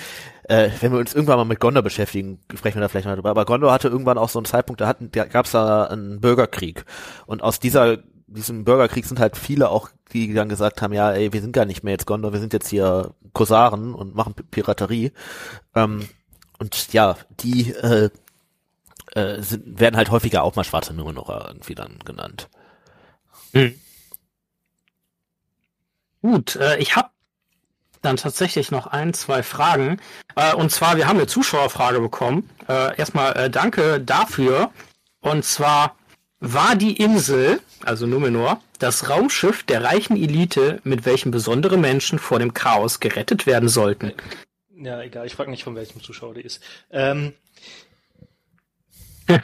Äh, wenn wir uns irgendwann mal mit Gondor beschäftigen, sprechen wir da vielleicht mal drüber. Aber Gondor hatte irgendwann auch so einen Zeitpunkt, da hatten, da gab es da einen Bürgerkrieg. Und aus dieser diesem Bürgerkrieg sind halt viele auch, die dann gesagt haben, ja, ey, wir sind gar nicht mehr jetzt Gondor, wir sind jetzt hier Kosaren und machen Piraterie. Ähm, und ja, die äh, äh, sind, werden halt häufiger auch mal schwarze Numenorer irgendwie dann genannt. Hm. Gut, äh, ich habe dann tatsächlich noch ein, zwei Fragen. Äh, und zwar, wir haben eine Zuschauerfrage bekommen. Äh, erstmal äh, danke dafür. Und zwar, war die Insel, also Numenor, das Raumschiff der reichen Elite, mit welchem besondere Menschen vor dem Chaos gerettet werden sollten? Ja, egal, ich frage nicht, von welchem Zuschauer die ist. Ähm, (laughs)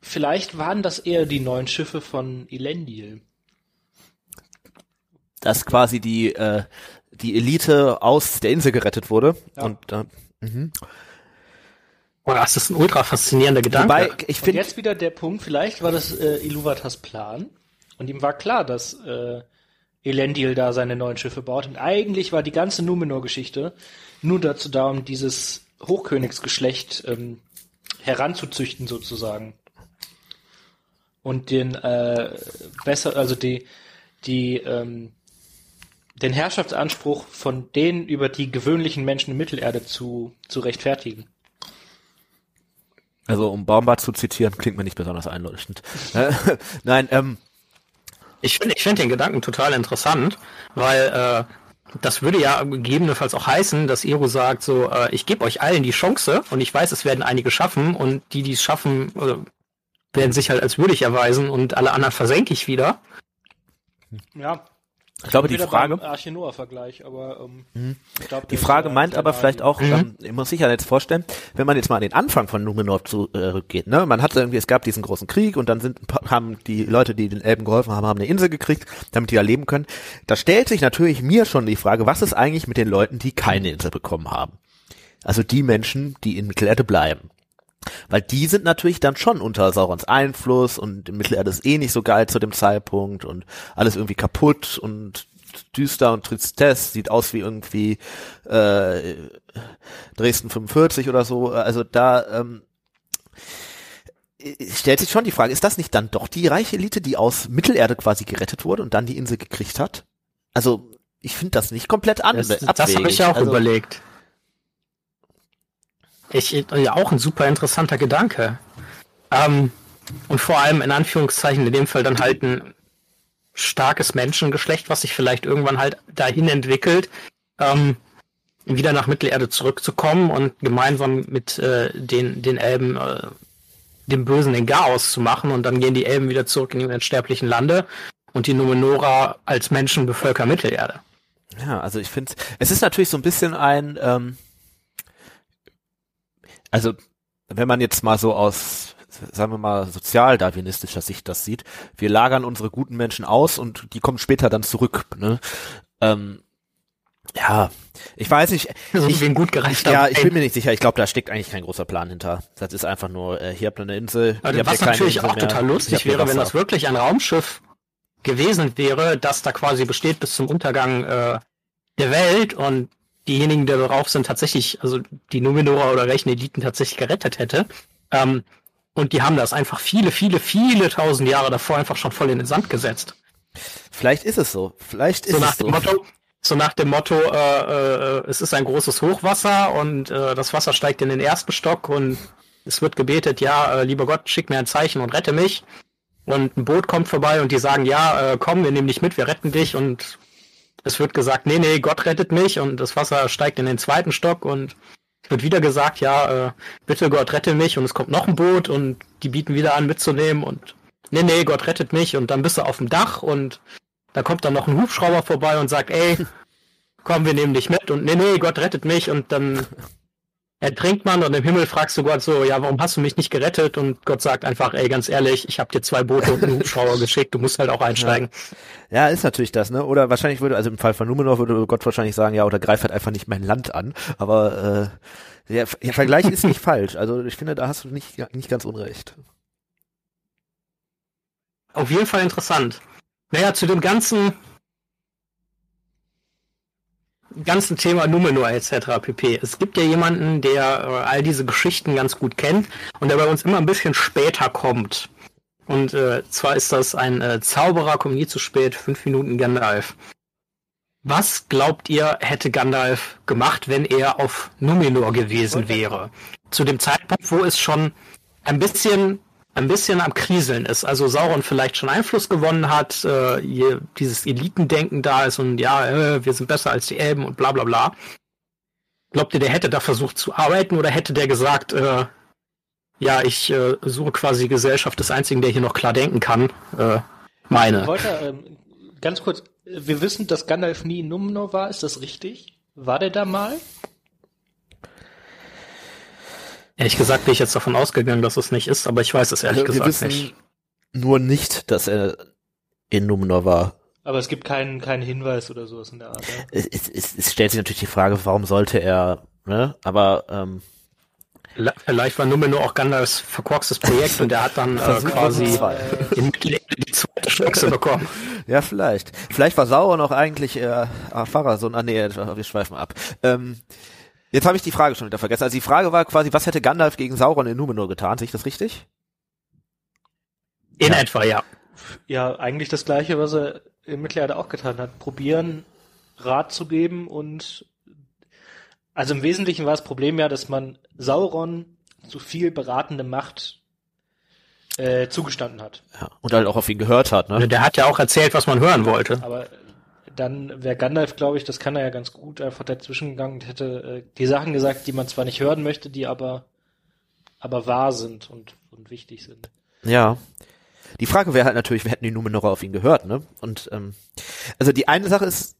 vielleicht waren das eher die neuen Schiffe von Elendil. Dass quasi die, äh, die Elite aus der Insel gerettet wurde. Ja. Und äh, mhm. Oh, das ist ein ultra faszinierender Gedanke. Wobei, ich finde jetzt wieder der Punkt, vielleicht war das äh, Iluvatars Plan und ihm war klar, dass äh, Elendil da seine neuen Schiffe baut und eigentlich war die ganze Numenor-Geschichte nur dazu da, um dieses Hochkönigsgeschlecht ähm, heranzuzüchten sozusagen und den äh, besser, also die die ähm, den Herrschaftsanspruch von denen über die gewöhnlichen Menschen in Mittelerde zu zu rechtfertigen. Also um Baumbart zu zitieren, klingt mir nicht besonders einleuchtend. (laughs) Nein, ähm. Ich finde ich finde den Gedanken total interessant, weil äh, das würde ja gegebenenfalls auch heißen, dass Ero sagt, so, äh, ich gebe euch allen die Chance und ich weiß, es werden einige schaffen und die, die es schaffen, äh, werden sich halt als würdig erweisen und alle anderen versenke ich wieder. Ja, ich glaube, die Frage. Vergleich, aber ähm, mhm. glaub, die Frage meint aber vielleicht auch, mhm. ähm, ich muss sich ja jetzt vorstellen, wenn man jetzt mal an den Anfang von Numenor zurückgeht, äh, ne, man hat irgendwie, es gab diesen großen Krieg und dann sind haben die Leute, die den Elben geholfen haben, haben eine Insel gekriegt, damit die da leben können. Da stellt sich natürlich mir schon die Frage, was ist eigentlich mit den Leuten, die keine Insel bekommen haben? Also die Menschen, die in Mittelerde bleiben. Weil die sind natürlich dann schon unter Saurons Einfluss und Mittelerde ist eh nicht so geil zu dem Zeitpunkt und alles irgendwie kaputt und düster und Tristesse, sieht aus wie irgendwie äh, Dresden 45 oder so. Also da ähm, stellt sich schon die Frage, ist das nicht dann doch die reiche Elite, die aus Mittelerde quasi gerettet wurde und dann die Insel gekriegt hat? Also ich finde das nicht komplett anders. Das, das habe ich auch also, überlegt. Ich, ja, auch ein super interessanter Gedanke. Ähm, und vor allem in Anführungszeichen in dem Fall dann halt ein starkes Menschengeschlecht, was sich vielleicht irgendwann halt dahin entwickelt, ähm, wieder nach Mittelerde zurückzukommen und gemeinsam mit äh, den, den Elben äh, dem Bösen den Chaos zu machen und dann gehen die Elben wieder zurück in die unsterblichen Lande und die Numenora als Menschen bevölkern Mittelerde. Ja, also ich finde, es ist natürlich so ein bisschen ein, ähm, also wenn man jetzt mal so aus, sagen wir mal, sozialdarwinistischer Sicht das sieht, wir lagern unsere guten Menschen aus und die kommen später dann zurück. Ne? Ähm, ja, ich weiß nicht. (laughs) So ich bin gut gereicht. Ja, ich bin mir nicht sicher. Ich glaube, da steckt eigentlich kein großer Plan hinter. Das ist einfach nur, äh, hier habt ihr eine Insel. Also, was natürlich Insel auch mehr. total lustig wäre, wenn das wirklich ein Raumschiff gewesen wäre, das da quasi besteht bis zum Untergang äh, der Welt und diejenigen, die darauf sind, tatsächlich, also die Numenora oder welchen Eliten tatsächlich gerettet hätte. Ähm, und die haben das einfach viele, viele, viele tausend Jahre davor einfach schon voll in den Sand gesetzt. Vielleicht ist es so. Vielleicht ist so nach es dem so. Motto, so nach dem Motto, äh, äh, es ist ein großes Hochwasser und äh, das Wasser steigt in den ersten Stock und es wird gebetet, ja, äh, lieber Gott, schick mir ein Zeichen und rette mich. Und ein Boot kommt vorbei und die sagen, ja, äh, komm, wir nehmen dich mit, wir retten dich und es wird gesagt, nee, nee, Gott rettet mich und das Wasser steigt in den zweiten Stock und es wird wieder gesagt, ja, äh, bitte Gott rette mich und es kommt noch ein Boot und die bieten wieder an mitzunehmen und nee, nee, Gott rettet mich und dann bist du auf dem Dach und da kommt dann noch ein Hubschrauber vorbei und sagt, ey, (laughs) komm, wir nehmen dich mit und nee, nee, Gott rettet mich und dann (laughs) ertrinkt man und im Himmel fragst du Gott so, ja, warum hast du mich nicht gerettet? Und Gott sagt einfach, ey, ganz ehrlich, ich habe dir zwei Boote und einen Hubschrauber (laughs) geschickt, du musst halt auch einsteigen. Ja. ja. ist natürlich das, ne? Oder wahrscheinlich würde, also im Fall von Numenor würde Gott wahrscheinlich sagen, ja, oder greif halt einfach nicht mein Land an. Aber äh, der, der Vergleich ist nicht (laughs) falsch. Also ich finde, da hast du nicht, nicht ganz unrecht. Auf jeden Fall interessant. Naja, zu dem ganzen ganzen Thema Numenor etc. pp. Es gibt ja jemanden, der äh, all diese Geschichten ganz gut kennt und der bei uns immer ein bisschen später kommt. Und äh, zwar ist das ein äh, Zauberer, kommt nie zu spät, fünf Minuten Gandalf. Was glaubt ihr, hätte Gandalf gemacht, wenn er auf Numenor gewesen wäre? Zu dem Zeitpunkt, wo es schon ein bisschen ein bisschen am Kriseln ist. Also Sauron vielleicht schon Einfluss gewonnen hat, äh, hier dieses Elitendenken da ist und ja, äh, wir sind besser als die Elben und bla bla bla. Glaubt ihr, der hätte da versucht zu arbeiten oder hätte der gesagt, äh, ja, ich äh, suche quasi Gesellschaft des Einzigen, der hier noch klar denken kann? Äh, meine. Wollte, ähm, ganz kurz, wir wissen, dass Gandalf nie in Numenor war, ist das richtig? War der da mal? Ehrlich gesagt bin ich jetzt davon ausgegangen, dass es nicht ist, aber ich weiß es ehrlich also, gesagt nicht. Nur nicht, dass er in Numenor war. Aber es gibt keinen, keinen Hinweis oder sowas in der Art. Ja? Es, es, es, stellt sich natürlich die Frage, warum sollte er, ne? Aber ähm, Vielleicht war Numenor auch Gandalfs verkorkstes Projekt und er hat dann äh, quasi in (laughs) die zweite Chance bekommen. Ja, vielleicht. Vielleicht war Sauron auch eigentlich äh, Pfarrer, so, ah nee, wir schweifen ab. Ähm, Jetzt habe ich die Frage schon wieder vergessen. Also die Frage war quasi, was hätte Gandalf gegen Sauron in Numenor getan? Sehe ich das richtig? In ja. etwa, ja. Ja, eigentlich das gleiche, was er in Mittelerde auch getan hat. Probieren, Rat zu geben und also im Wesentlichen war das Problem ja, dass man Sauron zu viel beratende Macht äh, zugestanden hat. Ja, und halt auch auf ihn gehört hat, ne? Der hat ja auch erzählt, was man hören wollte. Aber dann wäre Gandalf, glaube ich, das kann er ja ganz gut, einfach dazwischen gegangen und hätte äh, die Sachen gesagt, die man zwar nicht hören möchte, die aber, aber wahr sind und, und wichtig sind. Ja. Die Frage wäre halt natürlich, wir hätten die Numenorer auf ihn gehört, ne? Und ähm, also die eine Sache ist,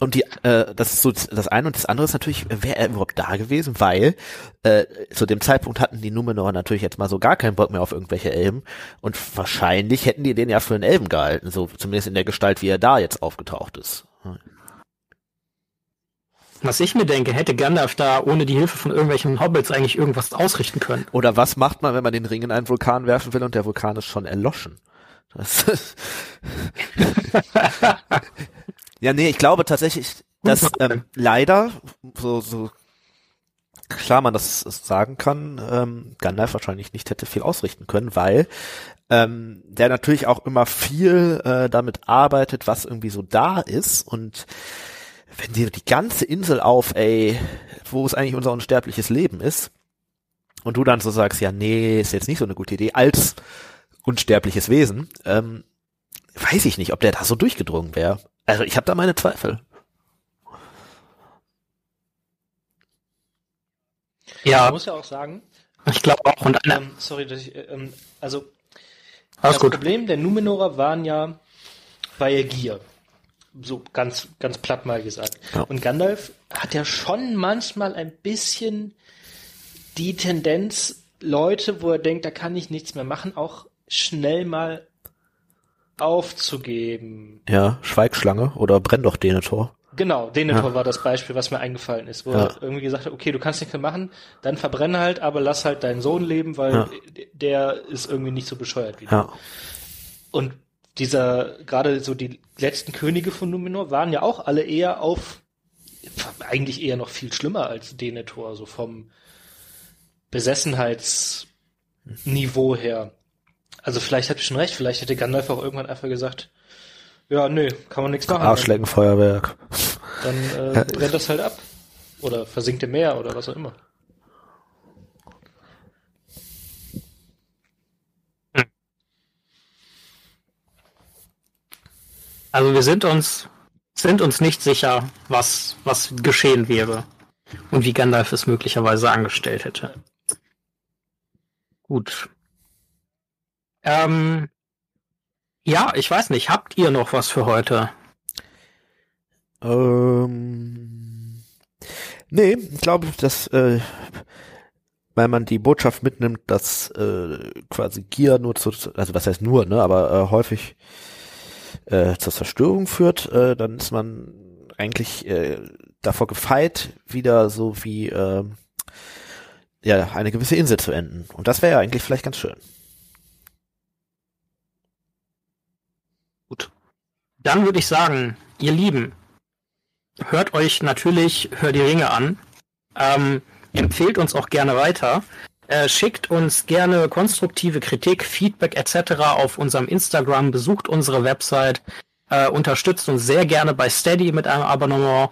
und die, äh, das ist so das eine und das andere ist natürlich, wäre er überhaupt da gewesen, weil äh, zu dem Zeitpunkt hatten die Numenor natürlich jetzt mal so gar keinen Bock mehr auf irgendwelche Elben und wahrscheinlich hätten die den ja für einen Elben gehalten, so zumindest in der Gestalt, wie er da jetzt aufgetaucht ist. Was ich mir denke, hätte Gandalf da ohne die Hilfe von irgendwelchen Hobbits eigentlich irgendwas ausrichten können. Oder was macht man, wenn man den Ring in einen Vulkan werfen will und der Vulkan ist schon erloschen? (laughs) Ja, nee, ich glaube tatsächlich, dass ähm, leider, so, so klar man das sagen kann, ähm, Gandalf wahrscheinlich nicht hätte viel ausrichten können, weil ähm, der natürlich auch immer viel äh, damit arbeitet, was irgendwie so da ist. Und wenn dir die ganze Insel auf, ey, wo es eigentlich unser unsterbliches Leben ist, und du dann so sagst, ja, nee, ist jetzt nicht so eine gute Idee, als unsterbliches Wesen, ähm, weiß ich nicht, ob der da so durchgedrungen wäre. Also ich habe da meine Zweifel. Ja. Man muss ja auch sagen. Ich glaube auch. Und ähm, sorry, dass ich, ähm, also Alles das gut. Problem der Numenorer waren ja bei Gier. So ganz, ganz platt mal gesagt. Ja. Und Gandalf hat ja schon manchmal ein bisschen die Tendenz, Leute, wo er denkt, da kann ich nichts mehr machen, auch schnell mal aufzugeben. Ja, Schweigschlange oder Brenn doch Denethor. Genau, Denethor ja. war das Beispiel, was mir eingefallen ist, wo ja. er irgendwie gesagt hat, okay, du kannst nichts mehr machen, dann verbrenne halt, aber lass halt deinen Sohn leben, weil ja. der ist irgendwie nicht so bescheuert wie du. Und dieser, gerade so die letzten Könige von Numenor waren ja auch alle eher auf, eigentlich eher noch viel schlimmer als Denethor, so vom Besessenheitsniveau her. Also vielleicht hat ich schon recht, vielleicht hätte Gandalf auch irgendwann einfach gesagt, ja, nö, kann man nichts machen. Arschleckenfeuerwerk. Dann äh, brennt das halt ab. Oder versinkt im Meer oder was auch immer. Also wir sind uns, sind uns nicht sicher, was, was geschehen wäre und wie Gandalf es möglicherweise angestellt hätte. Gut. Ähm, ja, ich weiß nicht. Habt ihr noch was für heute? Ähm, nee, ich glaube, dass, äh, weil man die Botschaft mitnimmt, dass äh, quasi Gier nur zu, also was heißt nur, ne, aber äh, häufig äh, zur Zerstörung führt, äh, dann ist man eigentlich äh, davor gefeit, wieder so wie äh, ja eine gewisse Insel zu enden. Und das wäre ja eigentlich vielleicht ganz schön. Dann würde ich sagen, ihr Lieben, hört euch natürlich Hör die Ringe an. Ähm, empfehlt uns auch gerne weiter. Äh, schickt uns gerne konstruktive Kritik, Feedback etc. auf unserem Instagram, besucht unsere Website, äh, unterstützt uns sehr gerne bei Steady mit einem Abonnement.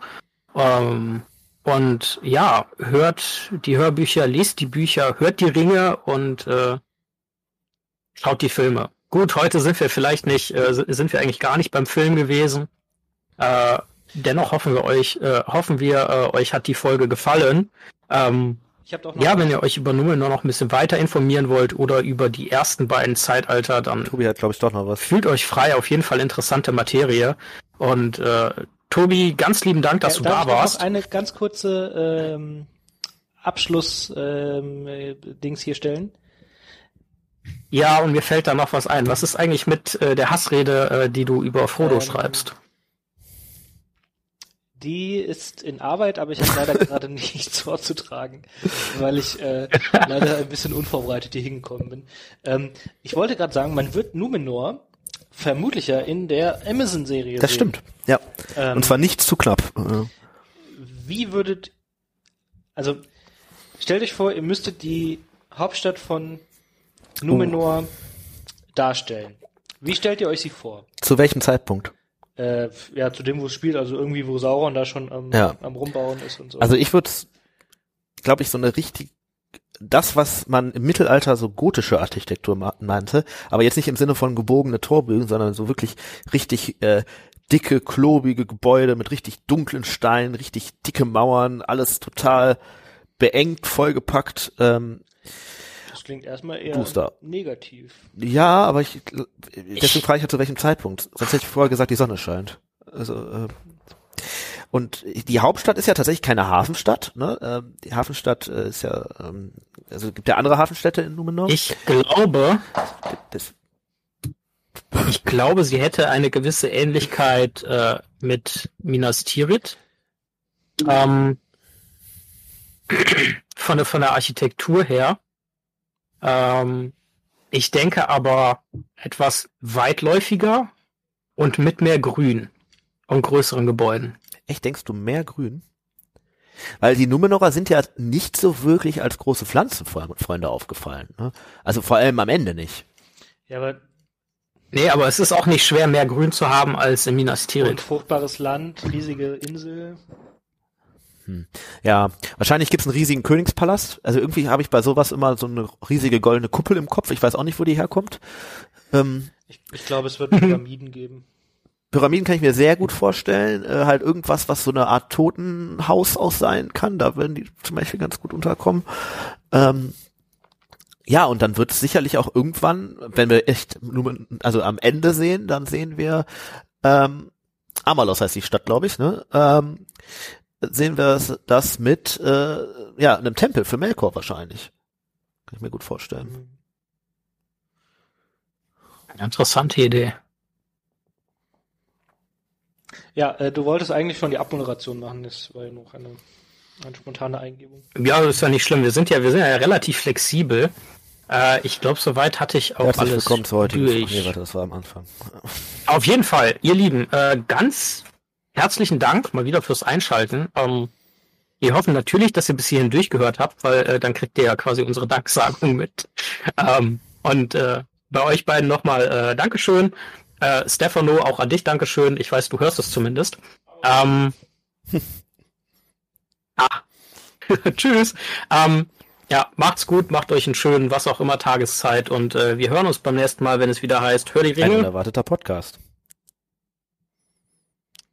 Ähm, und ja, hört die Hörbücher, lest die Bücher, hört die Ringe und äh, schaut die Filme. Gut, heute sind wir vielleicht nicht, äh, sind wir eigentlich gar nicht beim Film gewesen. Äh, dennoch hoffen wir euch, äh, hoffen wir, äh, euch hat die Folge gefallen. Ähm, ja, wenn ihr euch über Numenor noch ein bisschen weiter informieren wollt oder über die ersten beiden Zeitalter, dann Tobi hat, glaube ich, doch noch was. Fühlt euch frei, auf jeden Fall interessante Materie. Und äh, Tobi, ganz lieben Dank, dass ja, du da warst. Noch eine ganz kurze ähm, Abschluss-Dings ähm, hier stellen. Ja, und mir fällt da noch was ein. Was ist eigentlich mit äh, der Hassrede, äh, die du über Frodo ähm, schreibst? Die ist in Arbeit, aber ich habe leider (laughs) gerade nichts vorzutragen, weil ich äh, (laughs) leider ein bisschen unvorbereitet hier hingekommen bin. Ähm, ich wollte gerade sagen, man wird Numenor vermutlich ja in der Amazon-Serie Das sehen. stimmt, ja. Ähm, Und zwar nicht zu knapp. Wie würdet, also stellt euch vor, ihr müsstet die Hauptstadt von Numenor oh. darstellen. Wie stellt ihr euch sie vor? Zu welchem Zeitpunkt? Äh, ja, zu dem, wo es spielt, also irgendwie, wo Sauron da schon am, ja. am Rumbauen ist und so. Also ich würde, glaube ich, so eine richtig, das, was man im Mittelalter so gotische Architektur meinte, aber jetzt nicht im Sinne von gebogene Torbögen, sondern so wirklich richtig äh, dicke, klobige Gebäude mit richtig dunklen Steinen, richtig dicke Mauern, alles total beengt, vollgepackt. Ähm, klingt erstmal eher Booster. negativ. Ja, aber ich deswegen frage ich ja zu welchem Zeitpunkt. Sonst hätte ich vorher gesagt, die Sonne scheint. Also äh, und die Hauptstadt ist ja tatsächlich keine Hafenstadt. Ne? Ähm, die Hafenstadt äh, ist ja, ähm, also gibt ja andere Hafenstädte in Numenor. Ich glaube, das, ich glaube, sie hätte eine gewisse Ähnlichkeit äh, mit Minas Tirith. Ähm, von der, von der Architektur her. Ähm, ich denke aber etwas weitläufiger und mit mehr Grün und größeren Gebäuden. Echt, denkst du mehr Grün? Weil die Numenorer sind ja nicht so wirklich als große Pflanzenfreunde aufgefallen. Ne? Also vor allem am Ende nicht. Ja, aber Nee, aber es ist auch nicht schwer, mehr Grün zu haben als in Minas Tirith. Und fruchtbares Land, riesige Insel. Hm. Ja, wahrscheinlich gibt's einen riesigen Königspalast. Also irgendwie habe ich bei sowas immer so eine riesige goldene Kuppel im Kopf. Ich weiß auch nicht, wo die herkommt. Ähm, ich, ich glaube, es wird Pyramiden geben. Pyramiden kann ich mir sehr gut vorstellen. Äh, halt irgendwas, was so eine Art Totenhaus auch sein kann. Da würden die zum Beispiel ganz gut unterkommen. Ähm, ja, und dann wird es sicherlich auch irgendwann, wenn wir echt also am Ende sehen, dann sehen wir ähm, Amalos heißt die Stadt, glaube ich, ne? Ähm, sehen wir das mit äh, ja, einem Tempel für Melkor wahrscheinlich. Kann ich mir gut vorstellen. Eine interessante Idee. Ja, äh, du wolltest eigentlich schon die Abmoderation machen, das war ja noch eine, eine spontane Eingebung. Ja, das ist ja nicht schlimm. Wir sind ja, wir sind ja relativ flexibel. Äh, ich glaube, soweit hatte ich auch Herzlich alles willkommen zu heute. Nee, warte, das war am Anfang. Auf jeden Fall, ihr Lieben, äh, ganz herzlichen Dank mal wieder fürs Einschalten. Ähm, wir hoffen natürlich, dass ihr bis hierhin durchgehört habt, weil äh, dann kriegt ihr ja quasi unsere Danksagung mit. Ähm, und äh, bei euch beiden nochmal äh, Dankeschön. Äh, Stefano, auch an dich Dankeschön. Ich weiß, du hörst es zumindest. Ähm, (laughs) ah. (laughs) Tschüss. Ähm, ja, macht's gut, macht euch einen schönen, was auch immer, Tageszeit und äh, wir hören uns beim nächsten Mal, wenn es wieder heißt, hör die Ringe. Ein unerwarteter Podcast.